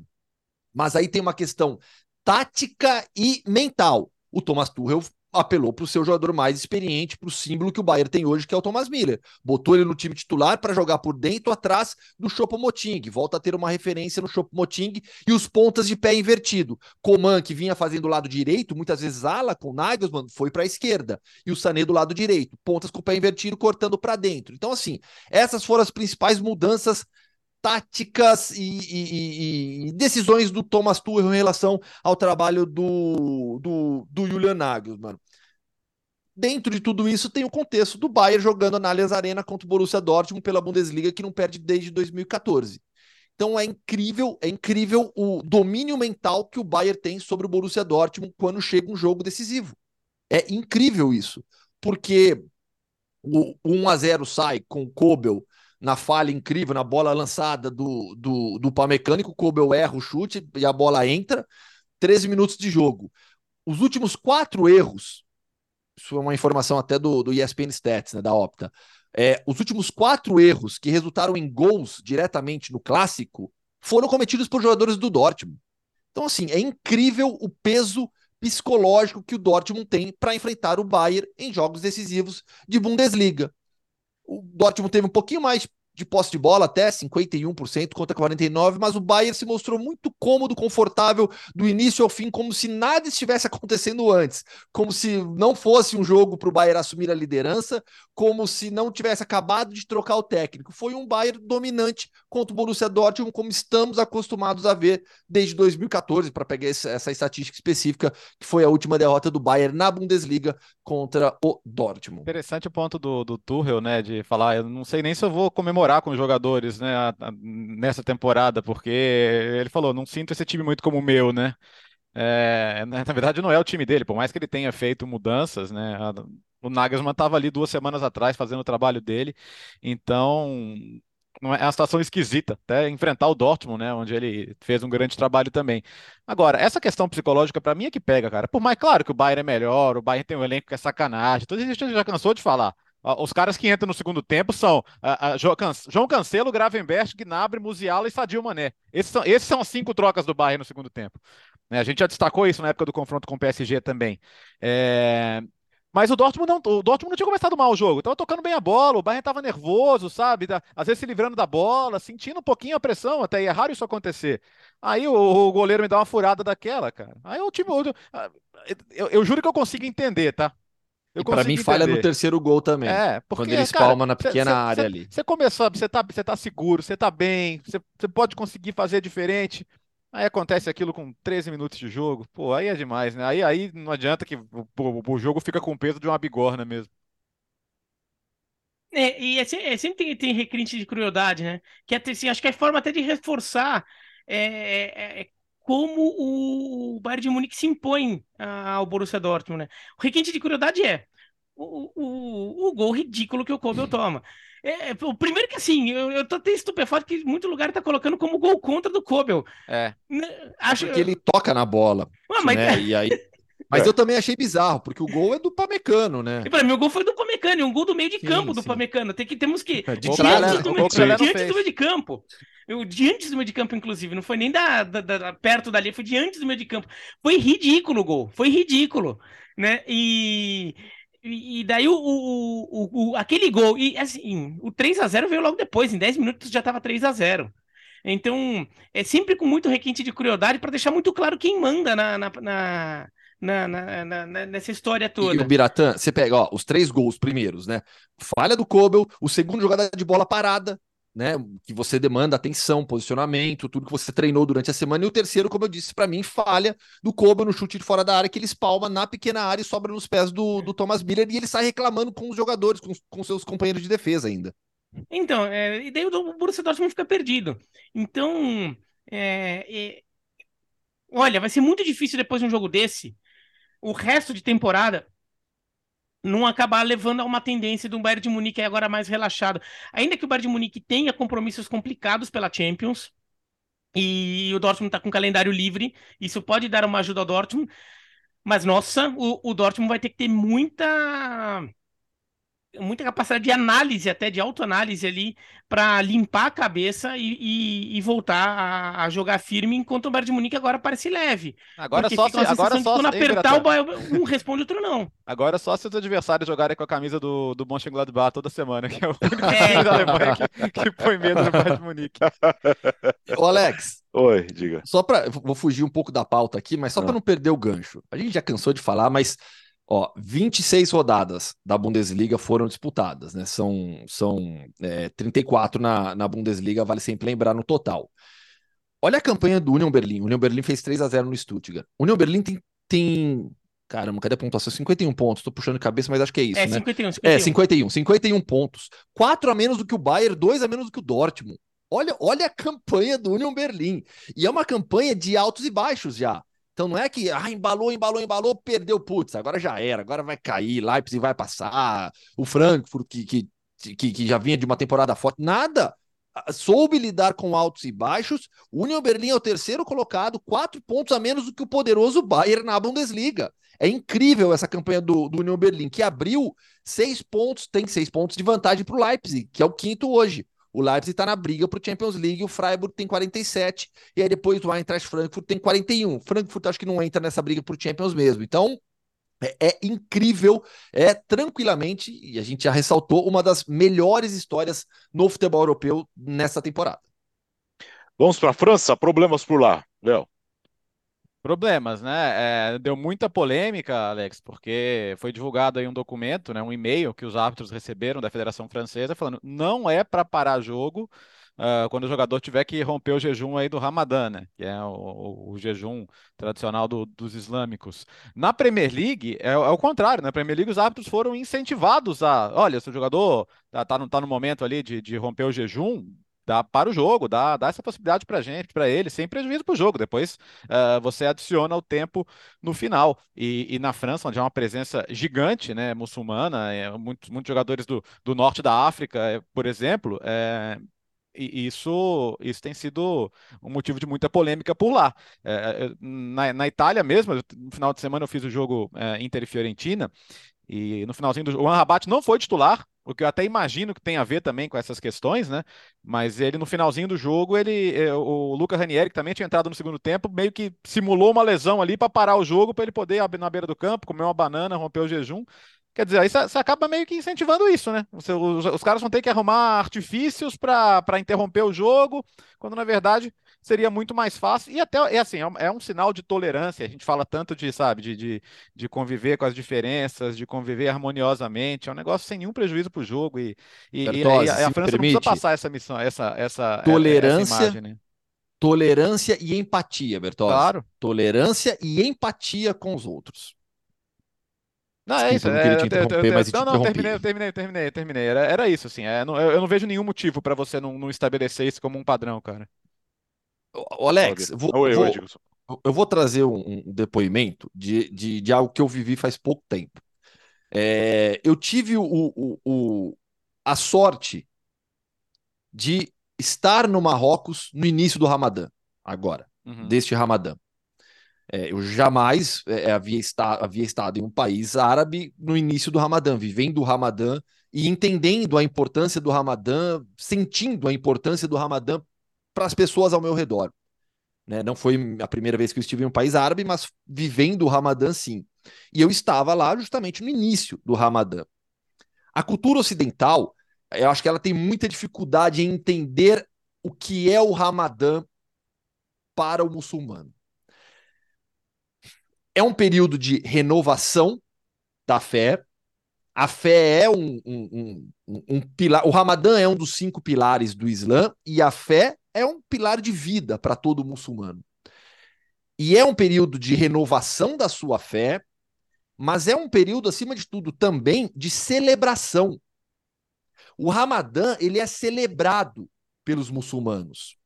Mas aí tem uma questão tática e mental. O Thomas Tuchel apelou para o seu jogador mais experiente, para o símbolo que o Bayern tem hoje, que é o Thomas Miller. Botou ele no time titular para jogar por dentro, atrás do Choupo-Moting. Volta a ter uma referência no Choupo-Moting e os pontas de pé invertido. Coman, que vinha fazendo o lado direito, muitas vezes ala com Nagelsmann, foi para a esquerda. E o Sané do lado direito. Pontas com o pé invertido, cortando para dentro. Então, assim, essas foram as principais mudanças táticas e, e, e, decisões do Thomas Tuchel em relação ao trabalho do, do, do Julian Nagelsmann. Dentro de tudo isso tem o contexto do Bayern jogando na Allianz Arena contra o Borussia Dortmund pela Bundesliga que não perde desde 2014. Então é incrível, é incrível o domínio mental que o Bayern tem sobre o Borussia Dortmund quando chega um jogo decisivo. É incrível isso, porque o 1 a 0 sai com o Kobel na falha incrível, na bola lançada do, do, do pau mecânico, o Kobel erra o chute e a bola entra. 13 minutos de jogo. Os últimos quatro erros, isso é uma informação até do, do ESPN Stats, né, da Opta. É, os últimos quatro erros que resultaram em gols diretamente no clássico foram cometidos por jogadores do Dortmund. Então, assim, é incrível o peso psicológico que o Dortmund tem para enfrentar o Bayern em jogos decisivos de Bundesliga. O Dortmund teve um pouquinho mais de posse de bola, até 51% contra 49%, mas o Bayern se mostrou muito cômodo, confortável do início ao fim, como se nada estivesse acontecendo antes, como se não fosse um jogo para o Bayern assumir a liderança, como se não tivesse acabado de trocar o técnico. Foi um Bayern dominante contra o Borussia Dortmund, como estamos acostumados a ver desde 2014, para pegar essa estatística específica, que foi a última derrota do Bayern na Bundesliga contra o Dortmund. Interessante o ponto do, do Tuchel, né, de falar, eu não sei nem se eu vou comemorar comemorar com os jogadores, né, a, a, nessa temporada, porque ele falou, não sinto esse time muito como o meu, né? É, na verdade, não é o time dele, por mais que ele tenha feito mudanças, né? A, o Nagelsmann estava ali duas semanas atrás fazendo o trabalho dele, então é, é uma situação esquisita, até enfrentar o Dortmund, né, onde ele fez um grande trabalho também. Agora, essa questão psicológica para mim é que pega, cara. Por mais claro que o Bayern é melhor, o Bayern tem um elenco que é sacanagem, tudo isso a gente já cansou de falar. Os caras que entram no segundo tempo são João Cancelo, Gravenberch, Gnabry, Musiala e Sadio Mané. Esses são, esses são as cinco trocas do Bayern no segundo tempo. Né, a gente já destacou isso na época do confronto com o PSG também. É... Mas o Dortmund não, o Dortmund não tinha começado mal o jogo. Tava tocando bem a bola, o Bayern estava nervoso, sabe? Às vezes se livrando da bola, sentindo um pouquinho a pressão, até e é raro isso acontecer. Aí o, o goleiro me dá uma furada daquela, cara. Aí o time. Eu, eu, eu juro que eu consigo entender, tá? Eu para mim falha no terceiro gol também. É, porque, quando eles cara, palmam na pequena cê, área cê, ali. Você começou, você tá, você tá seguro, você tá bem, você pode conseguir fazer diferente. Aí acontece aquilo com 13 minutos de jogo. Pô, aí é demais, né? Aí, aí não adianta que o, o, o jogo fica com o peso de uma bigorna mesmo. É, e é, é, sempre tem, tem requinte de crueldade, né? Que é, assim, acho que é forma até de reforçar é, é, é como o, Bayern de Munique se impõe ao Borussia Dortmund, né? O requinte de crueldade é o, o, o gol ridículo que o Kobel toma. É, é, o primeiro que assim, eu, eu tô até estupefato que muito lugar tá colocando como gol contra do Kobel. É. Né, acho... Porque ele toca na bola. Ah, mas... né? E aí... Mas é. eu também achei bizarro, porque o gol é do Pamecano, né? E pra mim o gol foi do Pamecano, um gol do meio de campo sim, do sim. Pamecano. Tem que, temos que. É, de diante, do, meio, diante do meio de campo. Eu, diante do meio de campo, inclusive, não foi nem da, da, da, perto dali, foi diante do meio de campo. Foi ridículo o gol, foi ridículo, né? E, e daí o, o, o, aquele gol, e assim, o 3 a 0 veio logo depois, em 10 minutos já estava 3 a 0 Então, é sempre com muito requinte de crueldade para deixar muito claro quem manda na, na, na... Na, na, na, nessa história toda. E o Biratã, você pega ó, os três gols primeiros, né? Falha do Kobel, o segundo jogada de bola parada, né, que você demanda atenção, posicionamento, tudo que você treinou durante a semana. E o terceiro, como eu disse, para mim, falha do Koba no chute de fora da área, que ele espalma na pequena área e sobra nos pés do, do Thomas Miller e ele sai reclamando com os jogadores, com, com seus companheiros de defesa ainda. Então, é, e daí o Borussia Dortmund fica perdido. Então, é, é, olha, vai ser muito difícil depois de um jogo desse, o resto de temporada, não acabar levando a uma tendência do Bayern de Munique agora mais relaxado. Ainda que o Bayern de Munique tenha compromissos complicados pela Champions, e o Dortmund está com calendário livre, isso pode dar uma ajuda ao Dortmund, mas nossa, o, o Dortmund vai ter que ter muita muita capacidade de análise, até de autoanálise ali, para limpar a cabeça e, e, e voltar a, a, jogar firme, enquanto o Bayern de Munique agora parece leve. Agora só se, agora só quando apertar, o Bayern, um responde, outro não. Agora só se os adversários jogarem com a camisa do, do Mönchengladbach toda semana, que é o único é. da Alemanha que, que põe medo no Bayern de Munique. Ô Alex, Oi, diga. Só para vou fugir um pouco da pauta aqui, mas só para ah. não perder o gancho. A gente já cansou de falar, mas Ó, 26 rodadas da Bundesliga foram disputadas, né? São, são é, 34 na, na Bundesliga, vale sempre lembrar no total. Olha a campanha do Union Berlin. O Union Berlin fez 3 a 0 no Stuttgart. O Union Berlin tem, tem Caramba, cadê a pontuação? 51 pontos. Tô puxando de cabeça, mas acho que é isso, é, né? 51, 51. É, 51. 51 pontos. 4 a menos do que o Bayern, 2 a menos do que o Dortmund. Olha, olha a campanha do Union Berlin. E é uma campanha de altos e baixos já. Então não é que ah, embalou, embalou, embalou, perdeu, putz, agora já era, agora vai cair, Leipzig vai passar, o Frankfurt que, que, que, que já vinha de uma temporada forte, nada. Soube lidar com altos e baixos. Union Berlin é o terceiro colocado, quatro pontos a menos do que o poderoso Bayern na Bundesliga. É incrível essa campanha do, do Union Berlin, que abriu seis pontos, tem seis pontos de vantagem para o Leipzig, que é o quinto hoje. O Leipzig está na briga para o Champions League, o Freiburg tem 47, e aí depois o Eintracht Frankfurt tem 41. Frankfurt acho que não entra nessa briga para o Champions mesmo. Então, é, é, incrível, é tranquilamente, e a gente já ressaltou, uma das melhores histórias no futebol europeu nessa temporada. Vamos para a França, problemas por lá, Léo. Problemas, né? É, deu muita polêmica, Alex, porque foi divulgado aí um documento, né, um e-mail que os árbitros receberam da Federação Francesa falando não é para parar jogo uh, quando o jogador tiver que romper o jejum aí do Ramadã, né, que é o, o jejum tradicional do, dos islâmicos. Na Premier League é, é, o contrário, na Premier League os árbitros foram incentivados a, olha, se o jogador tá, tá, no, tá no momento ali de, de romper o jejum, dá para o jogo, dá, dá essa possibilidade para gente, para ele, sem prejuízo para o jogo. Depois uh, você adiciona o tempo no final. E, e, na França, onde há uma presença gigante, né, muçulmana, é, muitos, muitos jogadores do, do norte da África, é, por exemplo, é, e isso, isso tem sido um motivo de muita polêmica por lá. É, na, na, Itália mesmo, no final de semana eu fiz o jogo é, Inter e Fiorentina, e no finalzinho do o Amrabat não foi titular, o que eu até imagino que tem a ver também com essas questões, né? Mas ele no finalzinho do jogo, ele, é, o Lucas Ranieri, que também tinha entrado no segundo tempo, meio que simulou uma lesão ali para parar o jogo, para ele poder abrir na beira do campo, comer uma banana, romper o jejum. Quer dizer, aí você acaba meio que incentivando isso, né? Você, os, os, caras vão ter que arrumar artifícios para interromper o jogo, quando na verdade seria muito mais fácil. E até é assim, é um, é um sinal de tolerância. A gente fala tanto de, sabe, de, de, de, conviver com as diferenças, de conviver harmoniosamente. É um negócio sem nenhum prejuízo para o jogo. E, e, Bertozzi, e a, a França permite, não precisa passar essa missão, essa, essa, tolerância, essa imagem, né? Tolerância e empatia, Bertozzi. Claro. Tolerância e empatia com os outros. Não, é isso. É, eu, eu, eu, mas não, não, terminei, terminei, terminei, terminei. Era, era isso, assim. É, não, eu, não vejo nenhum motivo para você não, não estabelecer isso como um padrão, cara. O Alex, vou, vou, eu vou trazer um, um depoimento de, de, de, algo que eu vivi faz pouco tempo. É, eu tive o, o, o, a sorte de estar no Marrocos no início do Ramadã, agora, uhum. deste Ramadã. É, eu jamais é, é, havia, esta, havia estado em um país árabe no início do Ramadã, vivendo o Ramadã e entendendo a importância do Ramadã, sentindo a importância do Ramadã para as pessoas ao meu redor. Né? Não foi a primeira vez que eu estive em um país árabe, mas vivendo o Ramadã sim. E eu estava lá justamente no início do Ramadã. A cultura ocidental, eu acho que ela tem muita dificuldade em entender o que é o Ramadã para o muçulmano é um período de renovação da fé. A fé é um, um, um, um, pilar. O Ramadã é um dos cinco pilares do Islã e a fé é um pilar de vida para todo muçulmano. E é um período de renovação da sua fé, mas é um período, acima de tudo, também de celebração. O Ramadã ele é celebrado pelos muçulmanos.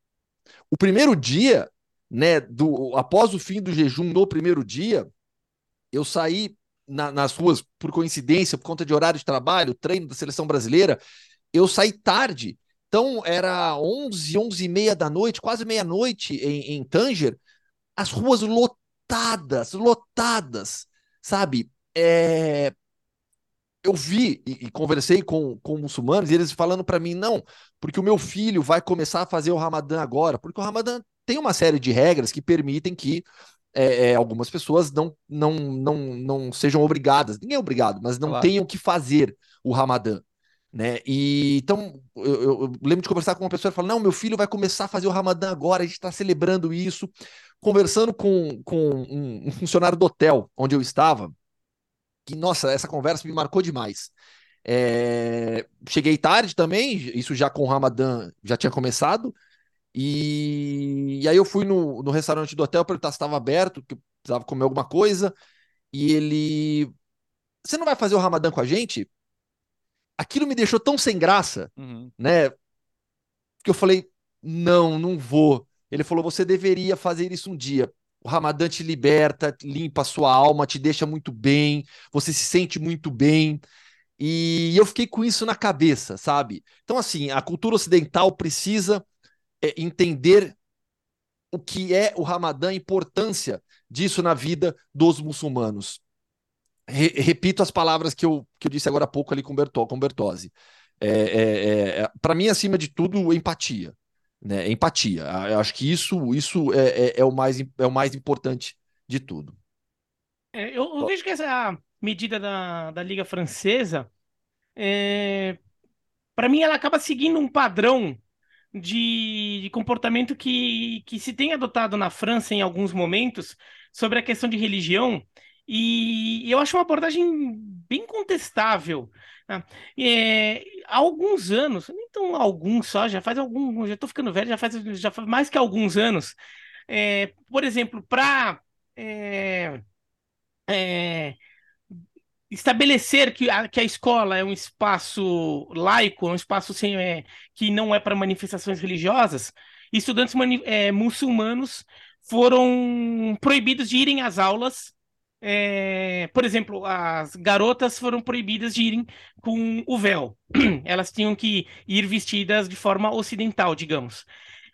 O primeiro dia né, do, após o fim do jejum no primeiro dia, eu saí na, nas ruas por coincidência, por conta de horário de trabalho, treino da seleção brasileira, eu saí tarde. Então era 11, 11 e meia da noite, quase meia-noite em, em Tanger, as ruas lotadas, lotadas, sabe? É... Eu vi e, e, conversei com, com muçulmanos e eles falando para mim, não, porque o meu filho vai começar a fazer o Ramadã agora, porque o Ramadã tem uma série de regras que permitem que é, é, algumas pessoas não, não, não, não sejam obrigadas, ninguém é obrigado, mas não claro. tenham que fazer o Ramadã. Né? E então eu, eu, lembro de conversar com uma pessoa e falar: não, meu filho vai começar a fazer o Ramadã agora, a gente está celebrando isso. Conversando com, com um, um, funcionário do hotel onde eu estava, que, nossa, essa conversa me marcou demais. É, cheguei tarde também, isso já com o Ramadã já tinha começado. E, e aí eu fui no, no restaurante do hotel perguntar se estava aberto, que eu precisava comer alguma coisa. E ele. Você não vai fazer o Ramadã com a gente? Aquilo me deixou tão sem graça, uhum. né? Que eu falei: não, não vou. Ele falou: você deveria fazer isso um dia. O Ramadã te liberta, limpa a sua alma, te deixa muito bem, você se sente muito bem. E eu fiquei com isso na cabeça, sabe? Então, assim, a cultura ocidental precisa é, entender o que é o Ramadã, a importância disso na vida dos muçulmanos. Re repito as palavras que eu, que eu disse agora há pouco ali com, Berto, com Bertozzi. É, é, é Para mim, acima de tudo, empatia. Né? Empatia. Eu acho que isso, isso é, é, é, o mais, é o mais importante de tudo. É, eu, eu, vejo que essa medida da, da Liga Francesa, é, para mim, ela acaba seguindo um padrão de, de, comportamento que, que se tem adotado na França em alguns momentos sobre a questão de religião, e eu acho uma abordagem bem contestável. Né? É, há alguns anos, então alguns só, já faz algum, já estou ficando velho, já faz, já faz mais que alguns anos. É, por exemplo, para é, é estabelecer que a, que a escola é um espaço laico, um espaço sem, é, que não é para manifestações religiosas, estudantes é, muçulmanos foram proibidos de irem às aulas é, por exemplo, as garotas foram proibidas de irem com o véu. Elas tinham que ir vestidas de forma ocidental, digamos.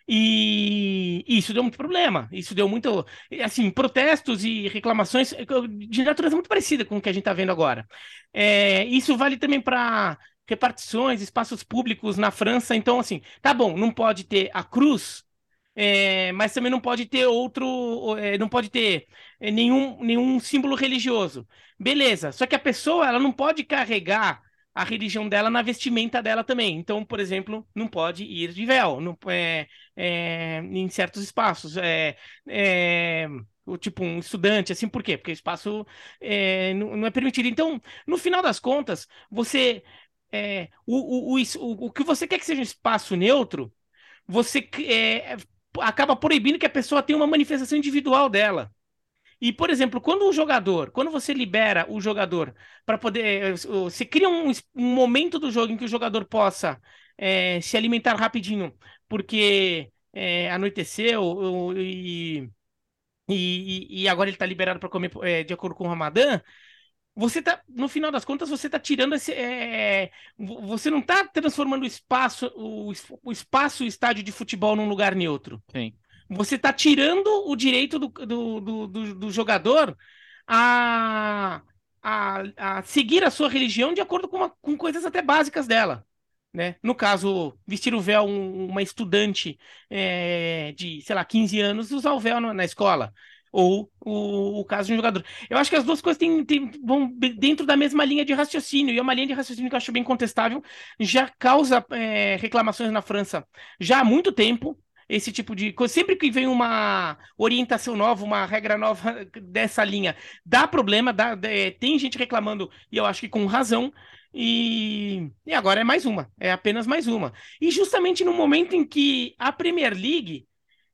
E isso deu muito problema. Isso deu muito, assim, protestos e reclamações eh, de natureza muito parecida com o que a gente está vendo agora. É, isso vale também para repartições, espaços públicos na França. Então, assim, tá bom, não pode ter a cruz é, mas também não pode ter outro, é, não pode ter é, nenhum, nenhum símbolo religioso. Beleza, só que a pessoa ela não pode carregar a religião dela na vestimenta dela também. Então, por exemplo, não pode ir de véu não, é, é, em certos espaços. É, é, tipo um estudante, assim, por quê? Porque o espaço é, não, não, é permitido. Então, no final das contas, você. É, o, o, o, o, que você quer que seja um espaço neutro, você é, acaba proibindo que a pessoa tenha uma manifestação individual dela. E, por exemplo, quando o jogador, quando você libera o jogador para poder. Você cria um, um, momento do jogo em que o jogador possa é, se alimentar rapidinho, porque é, anoiteceu e, e, e, agora ele está liberado para comer é, de acordo com o Ramadã você tá, no final das contas, você está tirando esse. É, você não está transformando o espaço, o, o espaço, o estádio de futebol num lugar neutro. Sim. Você está tirando o direito do, do, do, do, do jogador a, a, a, seguir a sua religião de acordo com, uma, com coisas até básicas dela. Né? No caso, vestir o véu um, uma estudante é, de, sei lá, 15 anos, usar o véu na, na escola ou o, o, caso de um jogador. Eu acho que as duas coisas têm, têm, vão dentro da mesma linha de raciocínio, e é uma linha de raciocínio que eu acho bem contestável, já causa é, reclamações na França já há muito tempo. Esse tipo de coisa, sempre que vem uma orientação nova, uma regra nova dessa linha, dá problema, dá, é, tem gente reclamando, e eu acho que com razão, e, e agora é mais uma, é apenas mais uma. E justamente no momento em que a Premier League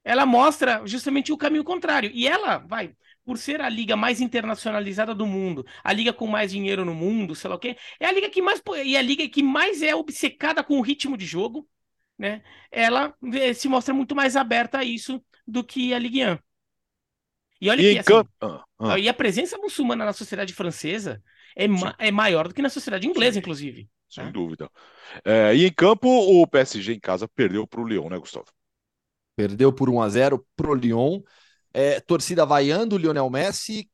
ela mostra justamente o caminho contrário. E ela vai, por ser a liga mais internacionalizada do mundo, a liga com mais dinheiro no mundo, sei lá o quê, é a liga que mais e a liga que mais é obcecada com o ritmo de jogo, né? Ela se mostra muito mais aberta a isso do que a Ligue 1. E olha e que assim, ah, ah. e a presença muçulmana na sociedade francesa é, ma é maior do que na sociedade inglesa, Sim. inclusive. Sem né? dúvida. É, e em campo, o PSG em casa perdeu para o Lyon, né, Gustavo? Perdeu por 1 a 0 pro Lyon. É, torcida vaiando o Lionel Messi.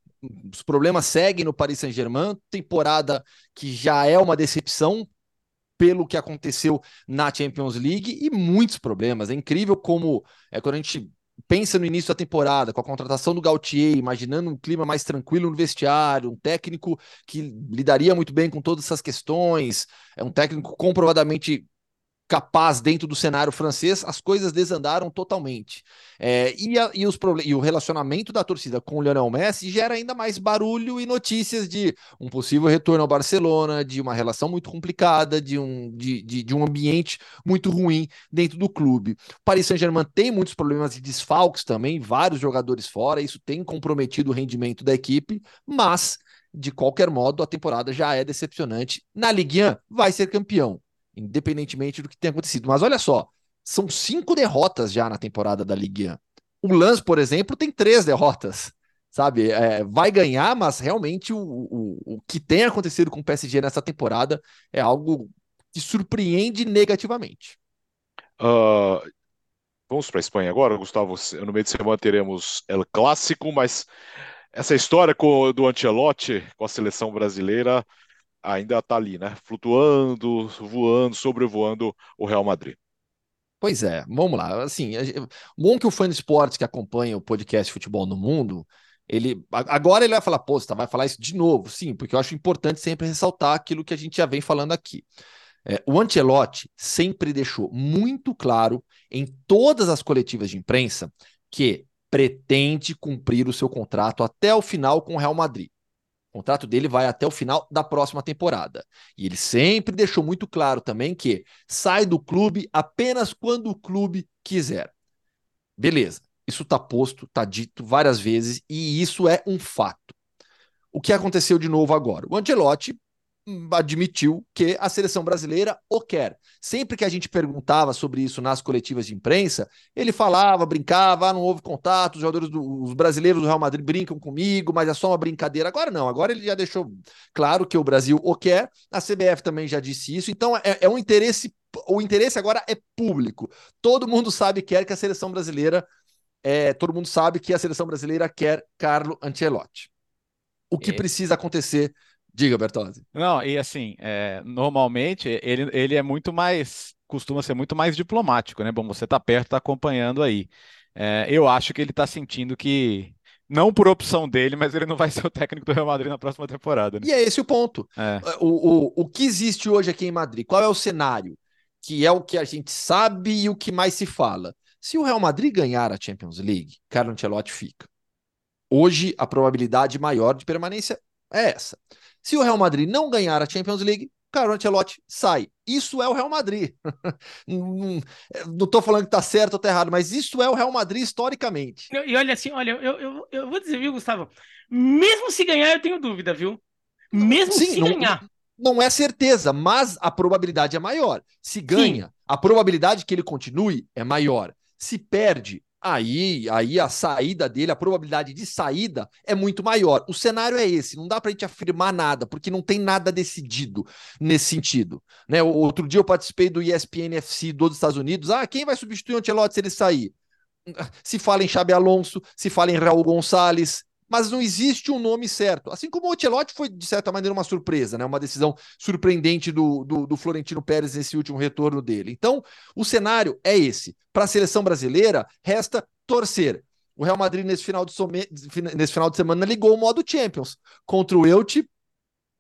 Os problemas seguem no Paris Saint-Germain. Temporada que já é uma decepção pelo que aconteceu na Champions League e muitos problemas. É incrível como é quando a gente pensa no início da temporada, com a contratação do Gautier, imaginando um clima mais tranquilo no vestiário, um técnico que lidaria muito bem com todas essas questões, é um técnico comprovadamente capaz dentro do cenário francês, as coisas desandaram totalmente. É, e, a, e, os e o relacionamento da torcida com o Lionel Messi gera ainda mais barulho e notícias de um possível retorno ao Barcelona, de uma relação muito complicada, de um, de, de, de um ambiente muito ruim dentro do clube. O Paris Saint-Germain tem muitos problemas de desfalques também, vários jogadores fora, isso tem comprometido o rendimento da equipe, mas de qualquer modo, a temporada já é decepcionante. Na Ligue 1, vai ser campeão independentemente do que tenha acontecido. Mas olha só, são cinco derrotas já na temporada da Ligue 1. O Lance, por exemplo, tem três derrotas. Sabe, é, vai ganhar, mas realmente o, o, o que tem acontecido com o PSG nessa temporada é algo que surpreende negativamente. Uh, vamos para a Espanha agora, Gustavo. No meio de semana teremos El Clássico, mas essa história com, do Ancelotti com a seleção brasileira ainda está ali, né? Flutuando, voando, sobrevoando o Real Madrid. Pois é, vamos lá. Assim, bom que o fã de esportes que acompanha o podcast Futebol no Mundo, ele agora ele vai falar, pô, você vai falar isso de novo, sim, porque eu acho importante sempre ressaltar aquilo que a gente já vem falando aqui. É, o Ancelotti sempre deixou muito claro em todas as coletivas de imprensa que pretende cumprir o seu contrato até o final com o Real Madrid. O contrato dele vai até o final da próxima temporada. E ele sempre deixou muito claro também que sai do clube apenas quando o clube quiser. Beleza, isso está posto, está dito várias vezes e isso é um fato. O que aconteceu de novo agora? O Angelotti admitiu que a seleção brasileira o quer. Sempre que a gente perguntava sobre isso nas coletivas de imprensa, ele falava, brincava, ah, não houve contato, os jogadores do, os brasileiros do Real Madrid brincam comigo, mas é só uma brincadeira. Agora não, agora ele já deixou claro que o Brasil o quer, a CBF também já disse isso, então é, é um interesse, o interesse agora é público. Todo mundo sabe que quer que a seleção brasileira, é, todo mundo sabe que a seleção brasileira quer Carlo Ancelotti. O que precisa acontecer Diga, Bertozzi. Não, e assim, é, normalmente ele, ele é muito mais, costuma ser muito mais diplomático, né? Bom, você está perto, está acompanhando aí. É, eu acho que ele está sentindo que, não por opção dele, mas ele não vai ser o técnico do Real Madrid na próxima temporada. Né? E é esse o ponto. É. O, o, o que existe hoje aqui em Madrid? Qual é o cenário? Que é o que a gente sabe e o que mais se fala. Se o Real Madrid ganhar a Champions League, Carlo Ancelotti fica. Hoje, a probabilidade maior de permanência é essa. Se o Real Madrid não ganhar a Champions League, Carlo Ancelotti sai. Isso é o Real Madrid. não estou falando que está certo ou está errado, mas isso é o Real Madrid historicamente. E olha assim, olha, eu, eu, eu vou dizer, viu, Gustavo? Mesmo se ganhar, eu tenho dúvida, viu? Mesmo Sim, se não, ganhar. Não é certeza, mas a probabilidade é maior. Se ganha, Sim. a probabilidade que ele continue é maior. Se perde, aí, aí a saída dele, a probabilidade de saída é muito maior. O cenário é esse, não dá para a gente afirmar nada, porque não tem nada decidido nesse sentido. Né? Outro dia eu participei do ESPN FC dos Estados Unidos. Ah, quem vai substituir o Ancelotti se ele sair? Se fala em Xabi Alonso, se fala em Raul Gonçalves, mas não existe um nome certo. Assim como o Ancelotti foi, de certa maneira, uma surpresa, né? uma decisão surpreendente do, do, do Florentino Pérez nesse último retorno dele. Então, o cenário é esse. Para a seleção brasileira, resta torcer. O Real Madrid, nesse final de, some... nesse final de semana, ligou o modo Champions contra o Elche,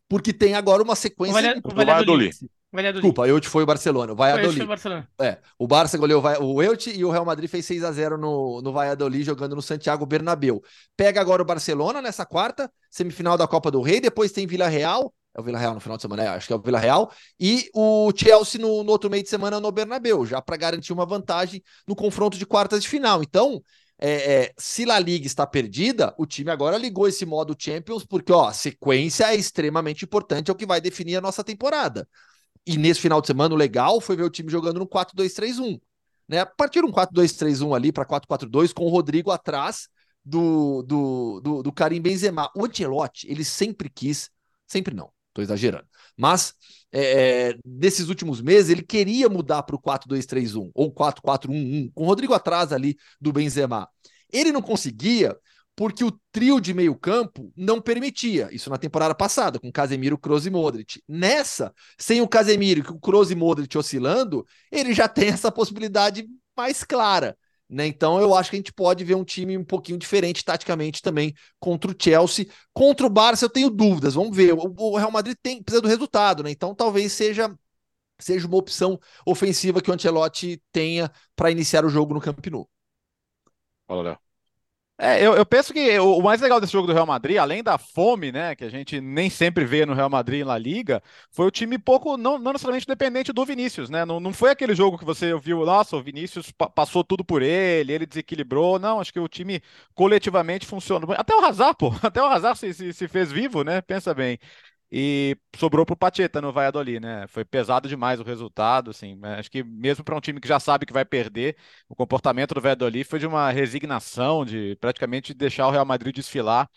porque tem agora uma sequência. O Valladolid. Valladolid. Desculpa, o Elche foi o Barcelona. O Valladolid. Foi o Barcelona. É, o Barça goleou o Elche e o Real Madrid fez 6 a 0 no, no Valladolid jogando no Santiago Bernabéu. Pega agora o Barcelona nessa quarta, semifinal da Copa do Rei, depois tem Vila Real, é o Vila Real no final de semana, é, acho que é o Vila Real, e o Chelsea no, no outro meio de semana no Bernabéu, já para garantir uma vantagem no confronto de quartas de final. Então, é, é, se La Liga está perdida, o time agora ligou esse modo Champions, porque ó, a sequência é extremamente importante, é o que vai definir a nossa temporada. E nesse final de semana, o legal foi ver o time jogando no 4-2-3-1. Né? Partir um 4-2-3-1 ali para 4-4-2 com o Rodrigo atrás do, do, do, do Karim Benzema. O Ancelotti, ele sempre quis, sempre não, estou exagerando, mas é, é, desses últimos meses ele queria mudar para o 4-2-3-1 ou 4-4-1-1, com o Rodrigo atrás ali do Benzema. Ele não conseguia porque o trio de meio campo não permitia. Isso na temporada passada, com Casemiro, Kroos e Modric. Nessa, sem o Casemiro e o Kroos e Modric oscilando, ele já tem essa possibilidade mais clara. Né? Então eu acho que a gente pode ver um time um pouquinho diferente taticamente também contra o Chelsea. Contra o Barça eu tenho dúvidas, vamos ver. O Real Madrid tem, precisa do resultado, né? Então talvez seja seja uma opção ofensiva que o Ancelotti tenha para iniciar o jogo no Camp Nou. Fala, Léo. É, eu, eu, penso que o, mais legal desse jogo do Real Madrid, além da fome, né, que a gente nem sempre vê no Real Madrid na Liga, foi o time pouco, não, não necessariamente dependente do Vinícius, né? Não, não foi aquele jogo que você viu, nossa, o Vinícius pa passou tudo por ele, ele desequilibrou. Não, acho que o time coletivamente funcionou. Até o Hazard, pô, até o Hazard se, se, se fez vivo, né? Pensa bem e sobrou pro Pacheta no Valladolid, né? Foi pesado demais o resultado, assim. Acho que mesmo para um time que já sabe que vai perder, o comportamento do Valladolid foi de uma resignação, de praticamente deixar o Real Madrid desfilar.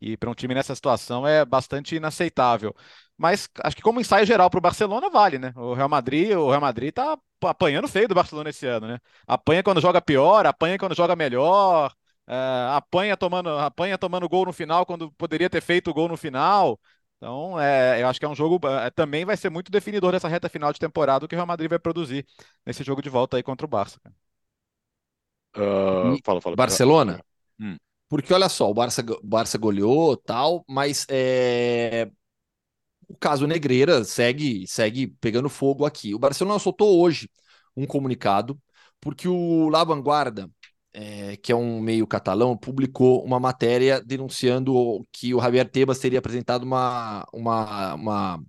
E para um time nessa situação é bastante inaceitável. Mas acho que como ensaio geral para o Barcelona vale, né? O Real Madrid, o Real Madrid tá apanhando feio do Barcelona esse ano, né? Apanha quando joga pior, apanha quando joga melhor. É, apanha tomando apanha tomando gol no final quando poderia ter feito o gol no final. Então, é, eu acho que é um jogo. É, também vai ser muito definidor dessa reta final de temporada o que o Real Madrid vai produzir nesse jogo de volta aí contra o Barça. Uh, fala, fala. Barcelona? Hum. Porque olha só, o Barça, Barça goleou tal, mas é... o caso Negreira segue, segue pegando fogo aqui. O Barcelona soltou hoje um comunicado, porque o La Vanguarda é, que é um meio catalão, publicou uma matéria denunciando que o Javier Tebas teria apresentado uma, uma, uma,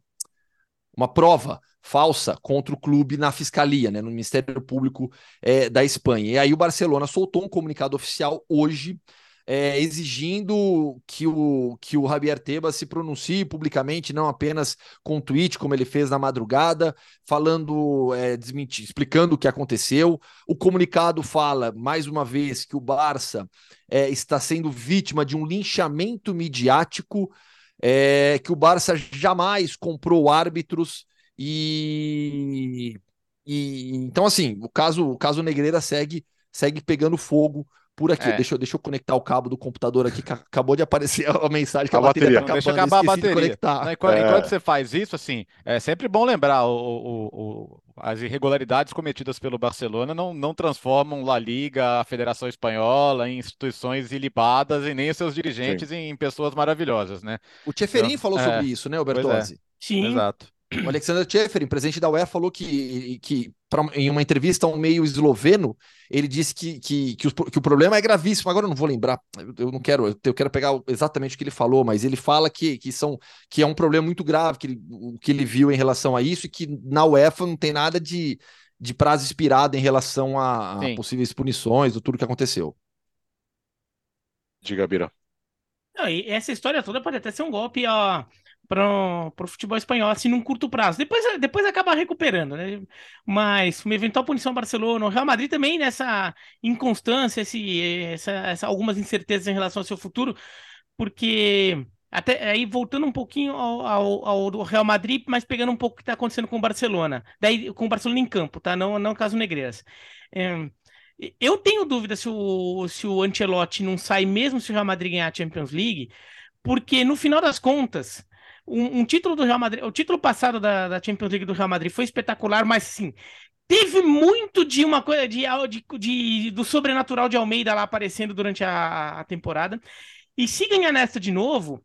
uma prova falsa contra o clube na fiscalia, né, no Ministério Público é, da Espanha. E aí o Barcelona soltou um comunicado oficial hoje é, exigindo que o, que o Javier Tebas se pronuncie publicamente, não apenas com um tweet, como ele fez na madrugada, falando, é, desmentir, explicando o que aconteceu. O comunicado fala, mais uma vez, que o Barça é, está sendo vítima de um linchamento midiático, que o Barça jamais comprou árbitros e, e então assim o caso o caso Negreira segue segue pegando fogo por aqui. É. Deixa, eu, deixa eu conectar o cabo do computador aqui, que acabou de aparecer a mensagem que a, a bateria, bateria. Tá acabando, deixa acabar a bateria. De enquanto, é. enquanto, você faz isso, assim, é sempre bom lembrar o, o, o, as irregularidades cometidas pelo Barcelona não, não transformam La Liga, a Federação Espanhola, em instituições ilibadas e nem os seus dirigentes em, em, pessoas maravilhosas, né? O Tcheferin então, falou sobre é. isso, né, Bertozzi? Sim. Exato. O Alexander Tcheferin, presidente da UEFA, falou que, que pra, em uma entrevista a um meio esloveno, ele disse que, que, que, o, que o problema é gravíssimo. Agora eu não vou lembrar, eu não quero, eu quero pegar exatamente o que ele falou, mas ele fala que, que, são, que é um problema muito grave que ele, o que ele viu em relação a isso e que na UEFA não tem nada de, de prazo expirado em relação a, a possíveis punições, do tudo que aconteceu. Diga, Bira. Não, essa história toda pode até ser um golpe ó, para o futebol espanhol, assim, num curto prazo. Depois, depois acaba recuperando, né? Mas uma eventual punição ao Barcelona, o Real Madrid também nessa inconstância, esse, essa, essa, algumas incertezas em relação ao seu futuro, porque até aí voltando um pouquinho ao, ao, ao Real Madrid, mas pegando um pouco o que está acontecendo com o Barcelona, daí com o Barcelona em campo, tá? Não, não caso Negreiras. É, eu tenho dúvida se o, se o Ancelotti não sai mesmo se o Real Madrid ganhar a Champions League, porque no final das contas um, um, título do Real Madrid, o título passado da, da, Champions League do Real Madrid foi espetacular, mas sim, teve muito de uma coisa de, de, de, do sobrenatural de Almeida lá aparecendo durante a, a temporada. E se ganhar nesta de novo,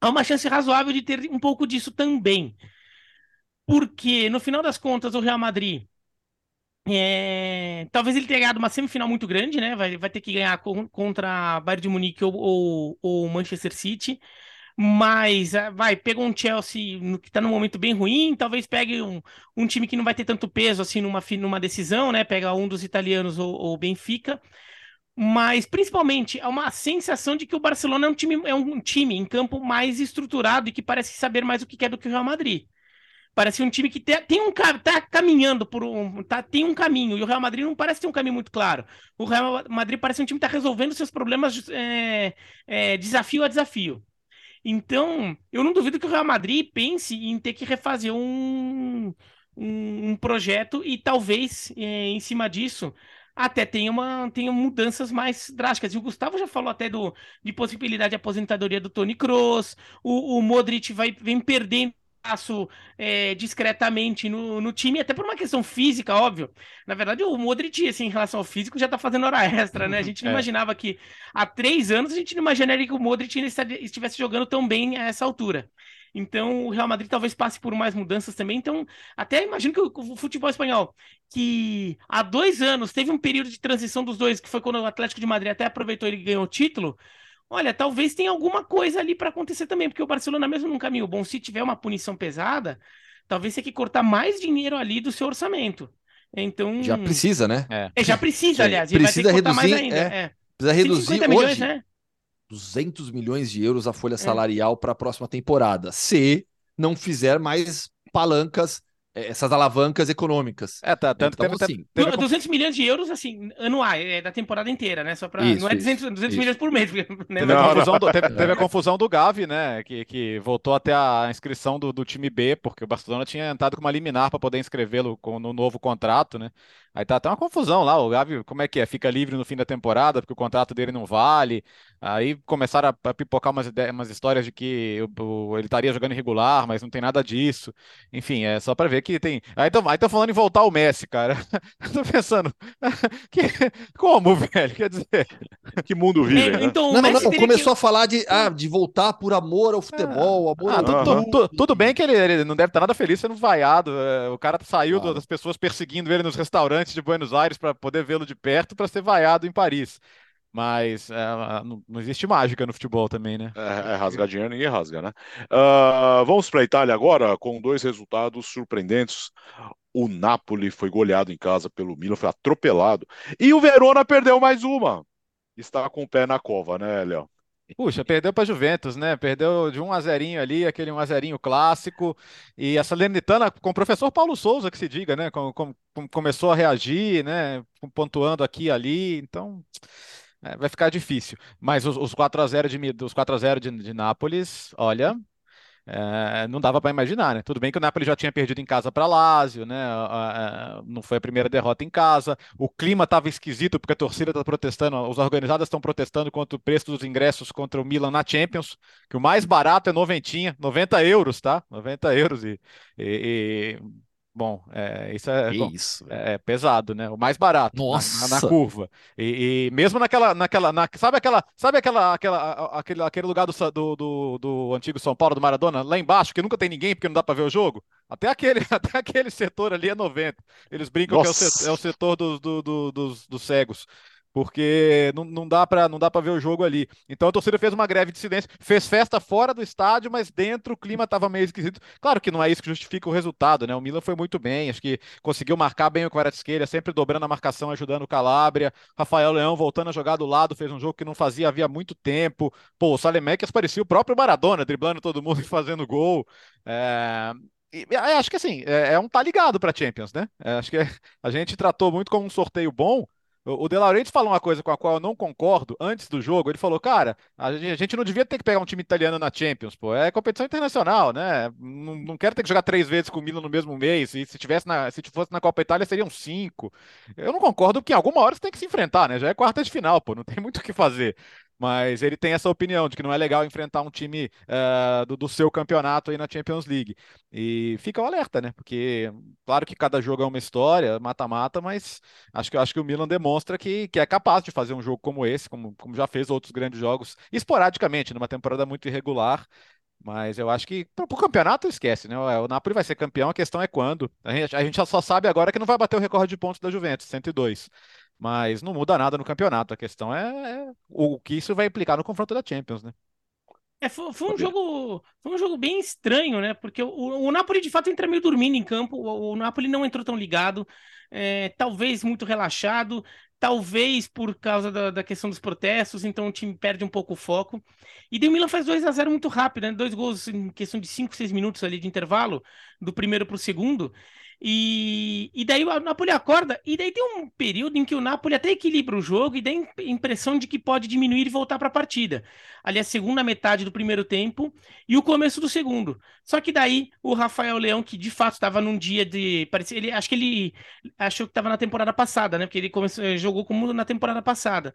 há uma chance razoável de ter um pouco disso também. Porque, no final das contas, o Real Madrid. É... Talvez ele tenha ganhado uma semifinal muito grande, né? Vai, vai ter que ganhar contra Bayern de Munique ou, ou Manchester City. Mas, ah, vai, pegou um Chelsea que está num momento bem ruim, talvez pegue um, um time que não vai ter tanto peso assim numa, numa decisão, né? Pega um dos italianos ou, ou Benfica. Mas, principalmente, há uma sensação de que o Barcelona é um time, é um time em campo mais estruturado e que parece saber mais o que quer do que o Real Madrid. Parece um time que tem, tem um tá caminhando por um. Tá, tem um caminho, e o Real Madrid não parece ter um caminho muito claro. O Real Madrid parece um time que está resolvendo seus problemas é, é, desafio a desafio. Então, eu não duvido que o Real Madrid pense em ter que refazer um, um, um projeto e talvez é, em cima disso até tenha, uma, tenha mudanças mais drásticas. E o Gustavo já falou até do, de possibilidade de aposentadoria do Tony Kroos, o, o Modric vai, vem perdendo espaço é, discretamente no, no, time, até por uma questão física, óbvio. Na verdade, o Modric, assim, em relação ao físico, já tá fazendo hora extra, né? A gente não é. imaginava que há três anos a gente não imaginaria que o Modric estivesse jogando tão bem a essa altura. Então, o Real Madrid talvez passe por mais mudanças também. Então, até imagino que o futebol espanhol, que há dois anos teve um período de transição dos dois, que foi quando o Atlético de Madrid até aproveitou e ganhou o título, Olha, talvez tenha alguma coisa ali para acontecer também, porque o Barcelona, mesmo num caminho bom, se tiver uma punição pesada, talvez tenha que cortar mais dinheiro ali do seu orçamento. Então. Já precisa, né? É, é já precisa, aliás. Precisa reduzir. Ainda, é, é. Precisa reduzir milhões, hoje. Né? 200 milhões de euros a folha é. salarial para a próxima temporada, se não fizer mais palancas essas alavancas econômicas. É, tá. Tanto então, teve, assim, teve... 200 milhões de euros, assim, anuais, é da temporada inteira, né? Só pra, isso, não é 200, 200 isso. milhões por mês. Né? Teve, não, a confusão do, teve, teve, a confusão do Gavi, né? Que, que voltou até a inscrição do, do time B, porque o Barcelona tinha entrado com uma liminar para poder inscrevê-lo no novo contrato, né? Aí tá até uma confusão lá. O Gavi, como é que é? Fica livre no fim da temporada porque o contrato dele não vale. Aí começaram a, a pipocar umas, ideias, umas histórias de que o, o, ele estaria jogando irregular, mas não tem nada disso. Enfim, é só para ver que tem. Aí tô, aí tô falando em voltar o Messi, cara. tô pensando. que... Como, velho? Quer dizer. Que mundo vive. É, né? então, não, não, não. Começou que... a falar de, ah, de voltar por amor ao futebol. Ah, amor ah, ao... tudo, tudo, bem que ele, ele, não deve estar nada feliz sendo vaiado. É, o cara saiu claro. das pessoas perseguindo ele nos restaurantes de Buenos Aires para poder vê-lo de perto para ser vaiado em Paris. Mas é, não, não, existe mágica no futebol também, né? É, é rasgar dinheiro, ninguém rasga, né? Uh, vamos para a Itália agora, com dois resultados surpreendentes. O Napoli foi goleado em casa pelo Milan, foi atropelado. E o Verona perdeu mais uma. está com o pé na cova, né, Léo? Puxa, perdeu para Juventus, né? Perdeu de 1 a 0 ali, aquele 1 a 0 clássico. E a Salernitana, com o professor Paulo Souza, que se diga, né? Com, com, começou a reagir, né? Pontuando aqui e ali. Então, é, vai ficar difícil. Mas os, os 4 a 0 de, os 4 a 0 de, de Nápoles, olha, é, não dava para imaginar, né? Tudo bem que o Napoli já tinha perdido em casa para Lazio, né? não foi a primeira derrota em casa. O clima estava esquisito porque a torcida está protestando, os organizados estão protestando contra o preço dos ingressos contra o Milan na Champions, que o mais barato é noventinha, 90 euros, tá? 90 euros e, e, e Bom, é, isso, é, bom, isso é, é, pesado, né? O mais barato Nossa. Na, na, curva. E, e, mesmo naquela, naquela, na, sabe aquela, sabe aquela, aquela, aquele, aquele lugar do, do, do, do, antigo São Paulo do Maradona lá embaixo que nunca tem ninguém porque não dá para ver o jogo? Até aquele, até aquele setor ali é 90. Eles brincam Nossa. que é o setor, é o setor dos, do, do, dos, dos cegos porque não, não dá para não dá para ver o jogo ali. Então a torcida fez uma greve de silêncio, fez festa fora do estádio, mas dentro o clima estava meio esquisito. Claro que não é isso que justifica o resultado, né? O Milan foi muito bem, acho que conseguiu marcar bem o Kvaratskhelia, sempre dobrando a marcação, ajudando o Calabria. Rafael Leão voltando a jogar do lado, fez um jogo que não fazia havia muito tempo. Pô, o Salemekers parecia o próprio Maradona, driblando todo mundo e fazendo gol. É... E, acho que assim, é, é um tá ligado para Champions, né? É, acho que a gente tratou muito como um sorteio bom, o De Laurentiis falou uma coisa com a qual eu não concordo antes do jogo. Ele falou, cara, a gente não devia ter que pegar um time italiano na Champions, pô. É competição internacional, né? Não, não quero ter que jogar três vezes com o Milan no mesmo mês. E se tivesse na, se fosse na Copa Itália, seriam cinco. Eu não concordo porque em alguma hora você tem que se enfrentar, né? Já é quarta de final, pô. Não tem muito o que fazer mas ele tem essa opinião de que não é legal enfrentar um time uh, do, do, seu campeonato aí na Champions League. E fica o alerta, né? Porque, claro que cada jogo é uma história, mata-mata, mas acho que, acho que o Milan demonstra que, que é capaz de fazer um jogo como esse, como, como já fez outros grandes jogos, esporadicamente, numa temporada muito irregular. Mas eu acho que para o campeonato esquece, né? O Napoli vai ser campeão, a questão é quando. A gente, a gente só sabe agora que não vai bater o recorde de pontos da Juventus, 102 mas não muda nada no campeonato. A questão é, é o que isso vai implicar no confronto da Champions, né? É, foi, foi um jogo, foi um jogo bem estranho, né? Porque o, o Napoli de fato entra meio dormindo em campo. O, o Napoli não entrou tão ligado, é, talvez muito relaxado, talvez por causa da, da, questão dos protestos. Então o time perde um pouco o foco. E daí o Milan faz 2 a 0 muito rápido, né? Dois gols em questão de 5, 6 minutos ali de intervalo, do primeiro para o segundo. E, e daí o Napoli acorda, e daí tem um período em que o Napoli até equilibra o jogo e dá a impressão de que pode diminuir e voltar para a partida. Ali a segunda metade do primeiro tempo e o começo do segundo. Só que daí o Rafael Leão, que de fato estava num dia de. Parecia, ele, acho que ele achou que estava na temporada passada, né? Porque ele começou, jogou como na temporada passada.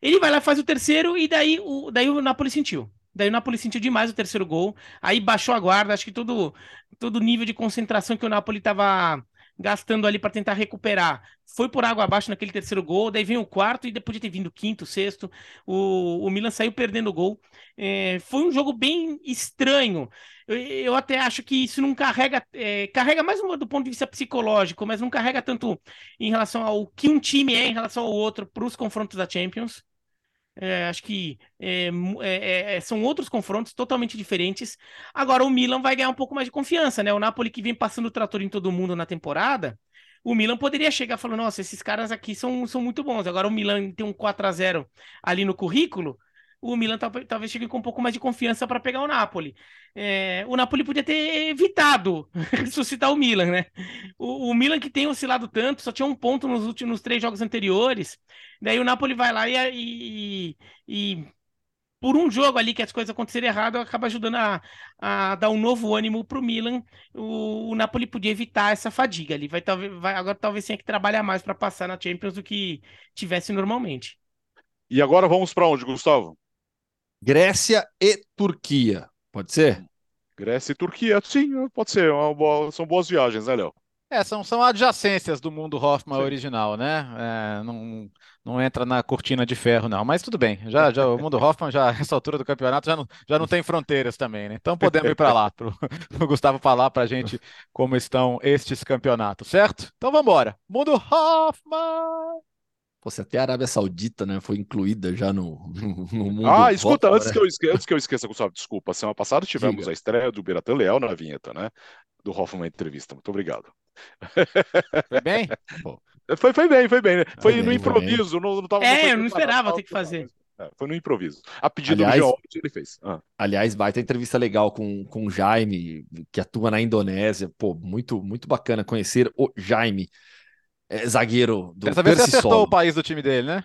Ele vai lá, faz o terceiro, e daí o, daí o Napoli sentiu. Daí o Napoli sentiu demais o terceiro gol. Aí baixou a guarda. Acho que todo todo nível de concentração que o Napoli estava gastando ali para tentar recuperar foi por água abaixo naquele terceiro gol. Daí vem o quarto e depois de ter vindo o quinto, sexto, o, o Milan saiu perdendo o gol. É, foi um jogo bem estranho. Eu, eu até acho que isso não carrega, é, carrega mais do ponto de vista psicológico, mas não carrega tanto em relação ao que um time é em relação ao outro para os confrontos da Champions. É, acho que é, é, é, são outros confrontos totalmente diferentes. Agora o Milan vai ganhar um pouco mais de confiança, né? O Napoli que vem passando o trator em todo mundo na temporada, o Milan poderia chegar falando: nossa, esses caras aqui são, são muito bons. Agora o Milan tem um 4 a 0 ali no currículo o Milan talvez chegue com um pouco mais de confiança para pegar o Napoli. É, o Napoli podia ter evitado ressuscitar o Milan, né? O, o, Milan que tem oscilado tanto, só tinha um ponto nos últimos três jogos anteriores. Daí o Napoli vai lá e, e, e por um jogo ali que as coisas aconteceram errado, acaba ajudando a, a dar um novo ânimo para o Milan. O Napoli podia evitar essa fadiga ali. Vai, talvez, vai, agora talvez tenha que trabalhar mais para passar na Champions do que tivesse normalmente. E agora vamos para onde, Gustavo? Grécia e Turquia. Pode ser? Grécia e Turquia, sim, pode ser. É boa, são boas viagens, né, Léo? É, são, são adjacências do mundo Hoffman sim. original, né? É, não, não entra na cortina de ferro, não. Mas tudo bem. Já, já, o mundo Hoffman, já, essa altura do campeonato, já não, já não tem fronteiras também, né? Então podemos ir para lá, para o Gustavo falar para a gente como estão estes campeonatos, certo? Então vamos embora. Mundo Hoffman! Fosse até a Arábia Saudita, né? Foi incluída já no, no, mundo. Ah, escuta, antes, né? que eu esqueça, antes que eu esqueça, Gustavo, desculpa. Semana passada tivemos Diga. a estreia do Biratan Leal na vinheta, né? Do Hoffman Entrevista. Muito obrigado. Foi bem? Foi, foi bem, foi bem. Né? Foi, Foi no bem, improviso. Não, não tava, É, foi eu não esperava ter que fazer. É, foi no improviso. A pedido Aliás- do George, ele fez. Ah. Aliás, baita entrevista legal com, com o Jaime, que atua na Indonésia. Pô, muito, muito bacana conhecer o Jaime, é, zagueiro do Dessa vez você acertou o país do time dele, né?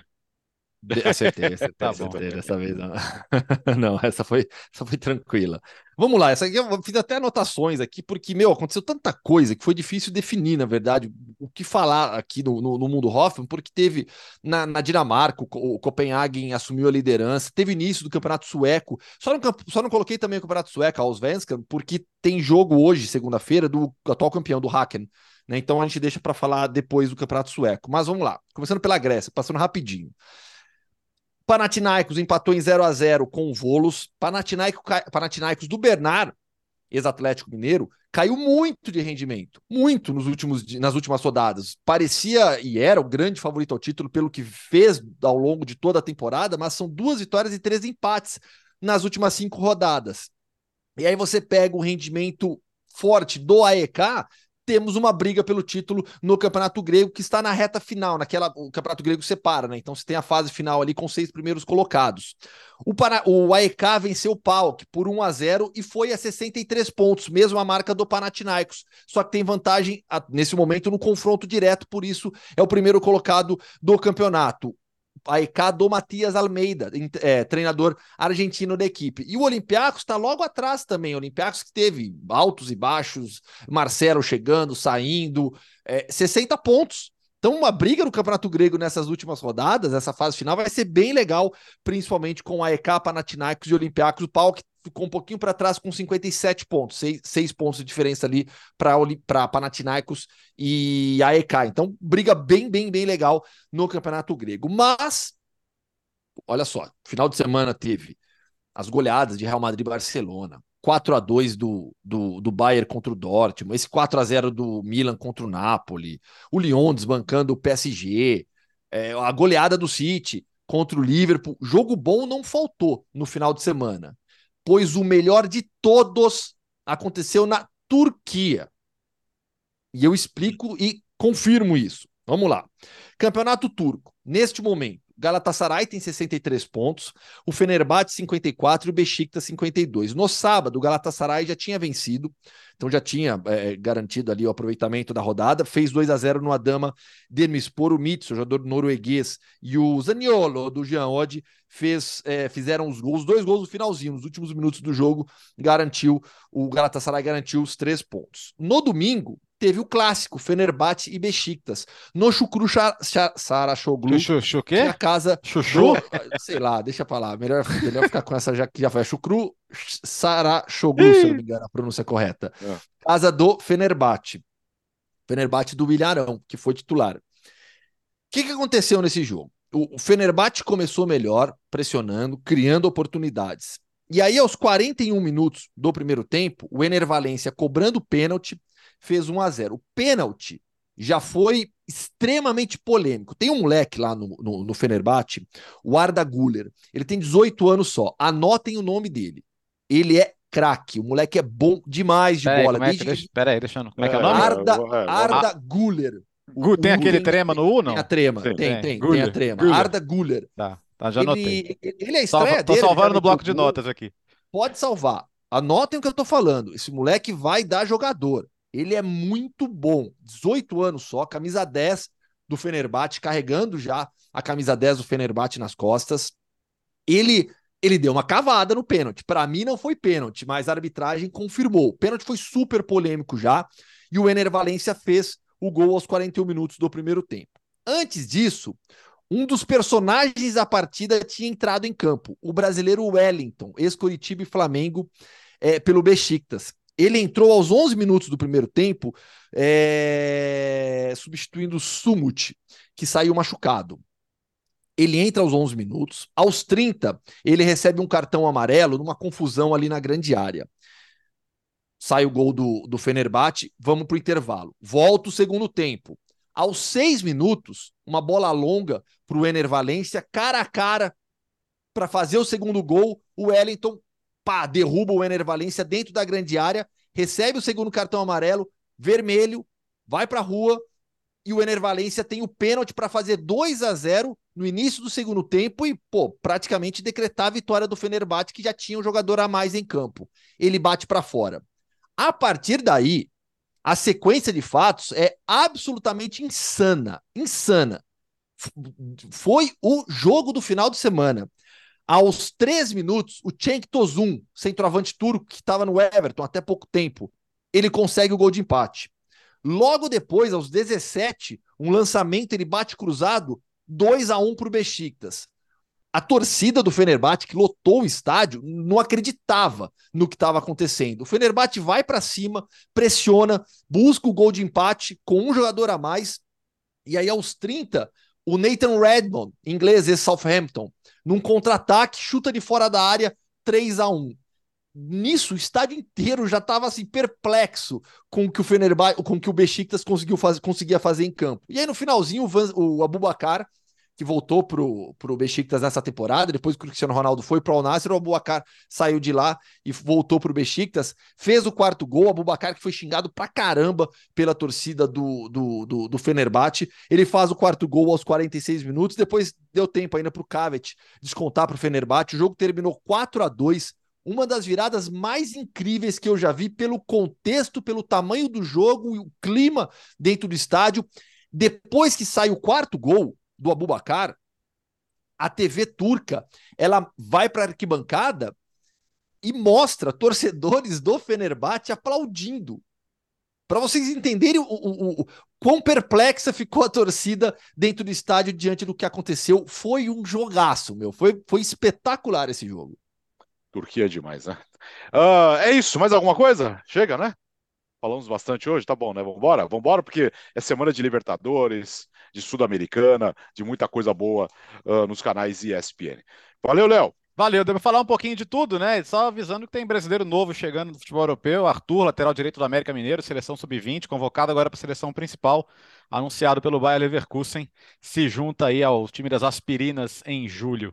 De- Acertei, acertei, Tá bom. acertei dessa vez. Não. não, essa foi, essa foi tranquila. Vamos lá, essa aqui eu fiz até anotações aqui, porque, meu, aconteceu tanta coisa que foi difícil definir, na verdade, o que falar aqui no, no, no mundo Hoffman, porque teve na, na Dinamarca, o, o Copenhagen assumiu a liderança, teve início do Campeonato Sueco, só não, só não coloquei também o Campeonato Sueco, a Allsvenskan, porque tem jogo hoje, segunda-feira, do atual campeão, do Haken. Né? Então a gente deixa para falar depois do Campeonato Sueco. Mas vamos lá, começando pela Grécia, passando rapidinho. Panathinaikos empatou em 0 a 0 com o Volos. Panathinaikos, Panathinaikos do Bernard, ex-Atlético Mineiro, caiu muito de rendimento, muito nos últimos, nas últimas rodadas. Parecia e era o grande favorito ao título pelo que fez ao longo de toda a temporada, mas são duas vitórias e três empates nas últimas cinco rodadas. E aí você pega o rendimento forte do AEK, temos uma briga pelo título no Campeonato Grego, que está na reta final, naquela. O Campeonato Grego separa, né? Então você tem a fase final ali com seis primeiros colocados. O, Pana, o AEK venceu o PAOK por 1 a 0 e foi a 63 pontos, mesmo a marca do Panathinaikos. Só que tem vantagem nesse momento no confronto direto, por isso é o primeiro colocado do campeonato. AEK do Matias Almeida, é, treinador argentino da equipe. E o Olympiacos está logo atrás também. O Olympiacos que teve altos e baixos, Marcelo chegando, saindo, é, 60 pontos. Então, uma briga no Campeonato Grego nessas últimas rodadas, essa fase final, vai ser bem legal, principalmente com a EK, Panathinaikos e Olympiacos. O pau que ficou um pouquinho para trás com 57 pontos, 6, pontos de diferença ali para Panathinaikos e a EK. Então, briga bem, bem, bem legal no Campeonato Grego. Mas, olha só, final de semana teve as goleadas de Real Madrid e Barcelona. 4 a 2 do, do, do Bayern contra o Dortmund, esse 4 a 0 do Milan contra o Napoli, o Lyon desbancando o PSG, é, a goleada do City contra o Liverpool. Jogo bom não faltou no final de semana, pois o melhor de todos aconteceu na Turquia. E eu explico e confirmo isso. Vamos lá. Campeonato Turco, neste momento, Galatasaray tem 63 pontos, o Fenerbahçe 54 e o Besiktas 52. No sábado, o Galatasaray já tinha vencido, então já tinha é, garantido ali o aproveitamento da rodada, fez 2 a 0 no Adama Demirspor, o Mitsu, jogador norueguês, e o Zaniolo, do Jean Oddi, fez, é, fizeram os gols, dois gols no finalzinho, nos últimos minutos do jogo, garantiu, o Galatasaray garantiu os três pontos. No domingo, teve o clássico, Fenerbahçe e Besiktas. No Chukru Sarachoglu, Chuchu, que a casa Chuchu? do- sei lá, deixa pra lá. Melhor, melhor ficar com essa já que já foi. Chukru Sarachoglu, se eu não me engano, a pronúncia correta. É. Casa do Fenerbahçe. Fenerbahçe do Ilharão, que foi titular. O que, que aconteceu nesse jogo? O, o Fenerbahçe começou melhor, pressionando, criando oportunidades. E aí, aos 41 minutos do primeiro tempo, o Ener Valência, cobrando pênalti, fez 1 a 0 O pênalti já foi extremamente polêmico. Tem um moleque lá no, no, no Fenerbahçe, o Arda Guller. Ele tem 18 anos só. Anotem o nome dele. Ele é craque. O moleque é bom demais de Pera bola. é que, Desde deixa, pera aí, deixa eu... Como é que é o É, nome? Arda, é, Arda Guller. Gu, tem O- aquele o- trema no U, não? Tem a trema, Tem, tem, tem. tem, tem, Guller, a trema. Guller. Arda Guller. Tá, tá, já anotei. Ele, ele é a Salva- estreia tô dele. salvando no bloco de notas aqui. Pode salvar. Anotem o que eu tô falando. Esse moleque vai dar jogador. Ele é muito bom. 18 anos só, camisa 10 do Fenerbahçe, carregando já a camisa 10 do Fenerbahçe nas costas. Ele ele deu uma cavada no pênalti. Para mim não foi pênalti, mas a arbitragem confirmou. O pênalti foi super polêmico já e o Ener Valência fez o gol aos 41 minutos do primeiro tempo. Antes disso, um dos personagens da partida tinha entrado em campo, o brasileiro Wellington, ex-Curitiba e Flamengo, é, pelo Besiktas. Ele entrou aos 11 minutos do primeiro tempo, é, substituindo Sumut, que saiu machucado. Ele entra aos 11 minutos, aos 30, ele recebe um cartão amarelo numa confusão ali na grande área. Sai o gol do, do Fenerbahçe, vamos para o intervalo. Volta o segundo tempo. Aos seis minutos, uma bola longa para o Ener Valência, cara a cara, para fazer o segundo gol. O Wellington pá, derruba o Ener Valência dentro da grande área, recebe o segundo cartão amarelo, vermelho, vai para a rua e o Ener Valência tem o pênalti para fazer 2 a 0 no início do segundo tempo e, pô, praticamente decretar a vitória do Fenerbahçe, que já tinha um jogador a mais em campo. Ele bate para fora. A partir daí, a sequência de fatos é absolutamente insana, insana. Foi o jogo do final de semana. Aos três minutos, o Cenk Tozun, centroavante turco que estava no Everton até pouco tempo, ele consegue o gol de empate. Logo depois, aos 17, um lançamento, ele bate cruzado, 2 a 1 para o Besiktas. A torcida do Fenerbahçe, que lotou o estádio, não acreditava no que estava acontecendo. O Fenerbahçe vai para cima, pressiona, busca o gol de empate com um jogador a mais. E aí, aos 30, o Nathan Redmond, inglês, esse Southampton, num contra-ataque, chuta de fora da área, 3 a 1 Nisso, o estádio inteiro já estava assim perplexo com o que o Fenerbahçe, com o que o Besiktas conseguiu fazer, conseguia fazer em campo. E aí no finalzinho o, Van, o Abubakar, que voltou pro pro Besiktas nessa temporada, depois que o Cristiano Ronaldo foi para o Nasser, o Abubakar saiu de lá e voltou pro Besiktas, fez o quarto gol, o Abubakar que foi xingado pra caramba pela torcida do, do, do, do Fenerbahçe, ele faz o quarto gol aos 46 minutos, depois deu tempo ainda pro Kavet descontar pro Fenerbahçe, o jogo terminou 4 a 2 uma das viradas mais incríveis que eu já vi pelo contexto, pelo tamanho do jogo e o clima dentro do estádio. Depois que sai o quarto gol do Abubakar, a TV turca, ela vai para a arquibancada e mostra torcedores do Fenerbahçe aplaudindo. Para vocês entenderem o, o, o, quão perplexa ficou a torcida dentro do estádio diante do que aconteceu, foi um jogaço, meu. Foi, foi espetacular esse jogo. Turquia é demais, né? Uh, é isso, mais alguma coisa? Chega, né? Falamos bastante hoje, tá bom, né? Vambora? Vambora, porque é semana de Libertadores, de Sul-Americana, de muita coisa boa uh, nos canais ESPN. Valeu, Léo! Valeu, devo falar um pouquinho de tudo, né? Só avisando que tem brasileiro novo chegando no futebol europeu, Arthur, lateral direito do América Mineiro, seleção sub-20, convocado agora para a seleção principal, anunciado pelo Bayer Leverkusen, se junta aí ao time das aspirinas em julho.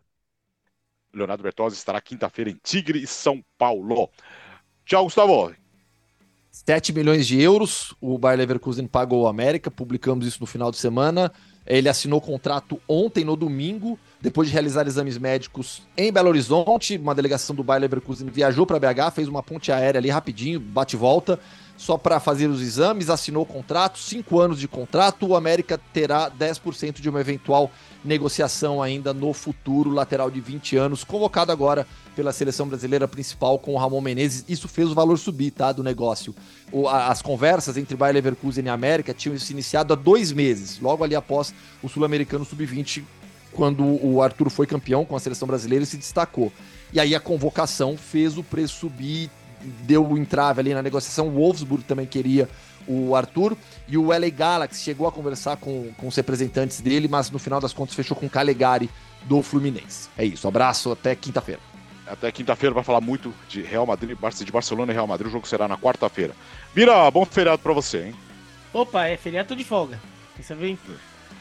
Leonardo Bertozzi estará quinta-feira em Tigre São Paulo. Tchau, Gustavo. 7 milhões de euros, o Bayer Leverkusen pagou o América, publicamos isso no final de semana. Ele assinou contrato ontem, no domingo, depois de realizar exames médicos em Belo Horizonte. Uma delegação do Bayer Leverkusen viajou para BH, fez uma ponte aérea ali rapidinho, bate e volta, só para fazer os exames, assinou o contrato, cinco anos de contrato. O América terá 10% de uma eventual negociação ainda no futuro, lateral de 20 anos, convocado agora pela seleção brasileira principal com o Ramon Menezes. Isso fez o valor subir, tá, do negócio. O, a, as conversas entre Bayer Leverkusen e América tinham se iniciado há dois meses, logo ali após o Sul-Americano Sub-20, quando o Arthur foi campeão com a seleção brasileira e se destacou. E aí a convocação fez o preço subir, deu o entrave ali na negociação. O Wolfsburg também queria o Arthur, e o LA Galaxy chegou a conversar com, com os representantes dele, mas no final das contas fechou com o Calegari do Fluminense. É isso, abraço, até quinta-feira. Até quinta-feira vai falar muito de Real Madrid, de Barcelona e Real Madrid. O jogo será na quarta-feira. Mira, bom feriado para você, hein? Opa, é feriado de folga. Você vê?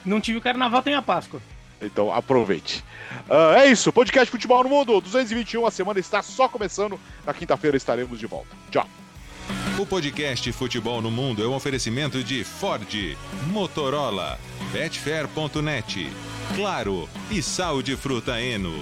Não tive o carnaval, tem a Páscoa. Então aproveite. Uh, é isso, podcast Futebol no Mundo 221. A semana está só começando. Na quinta-feira estaremos de volta. Tchau. O podcast Futebol no Mundo é um oferecimento de Ford, Motorola, Betfair.net, Claro e Sal de Fruta Eno.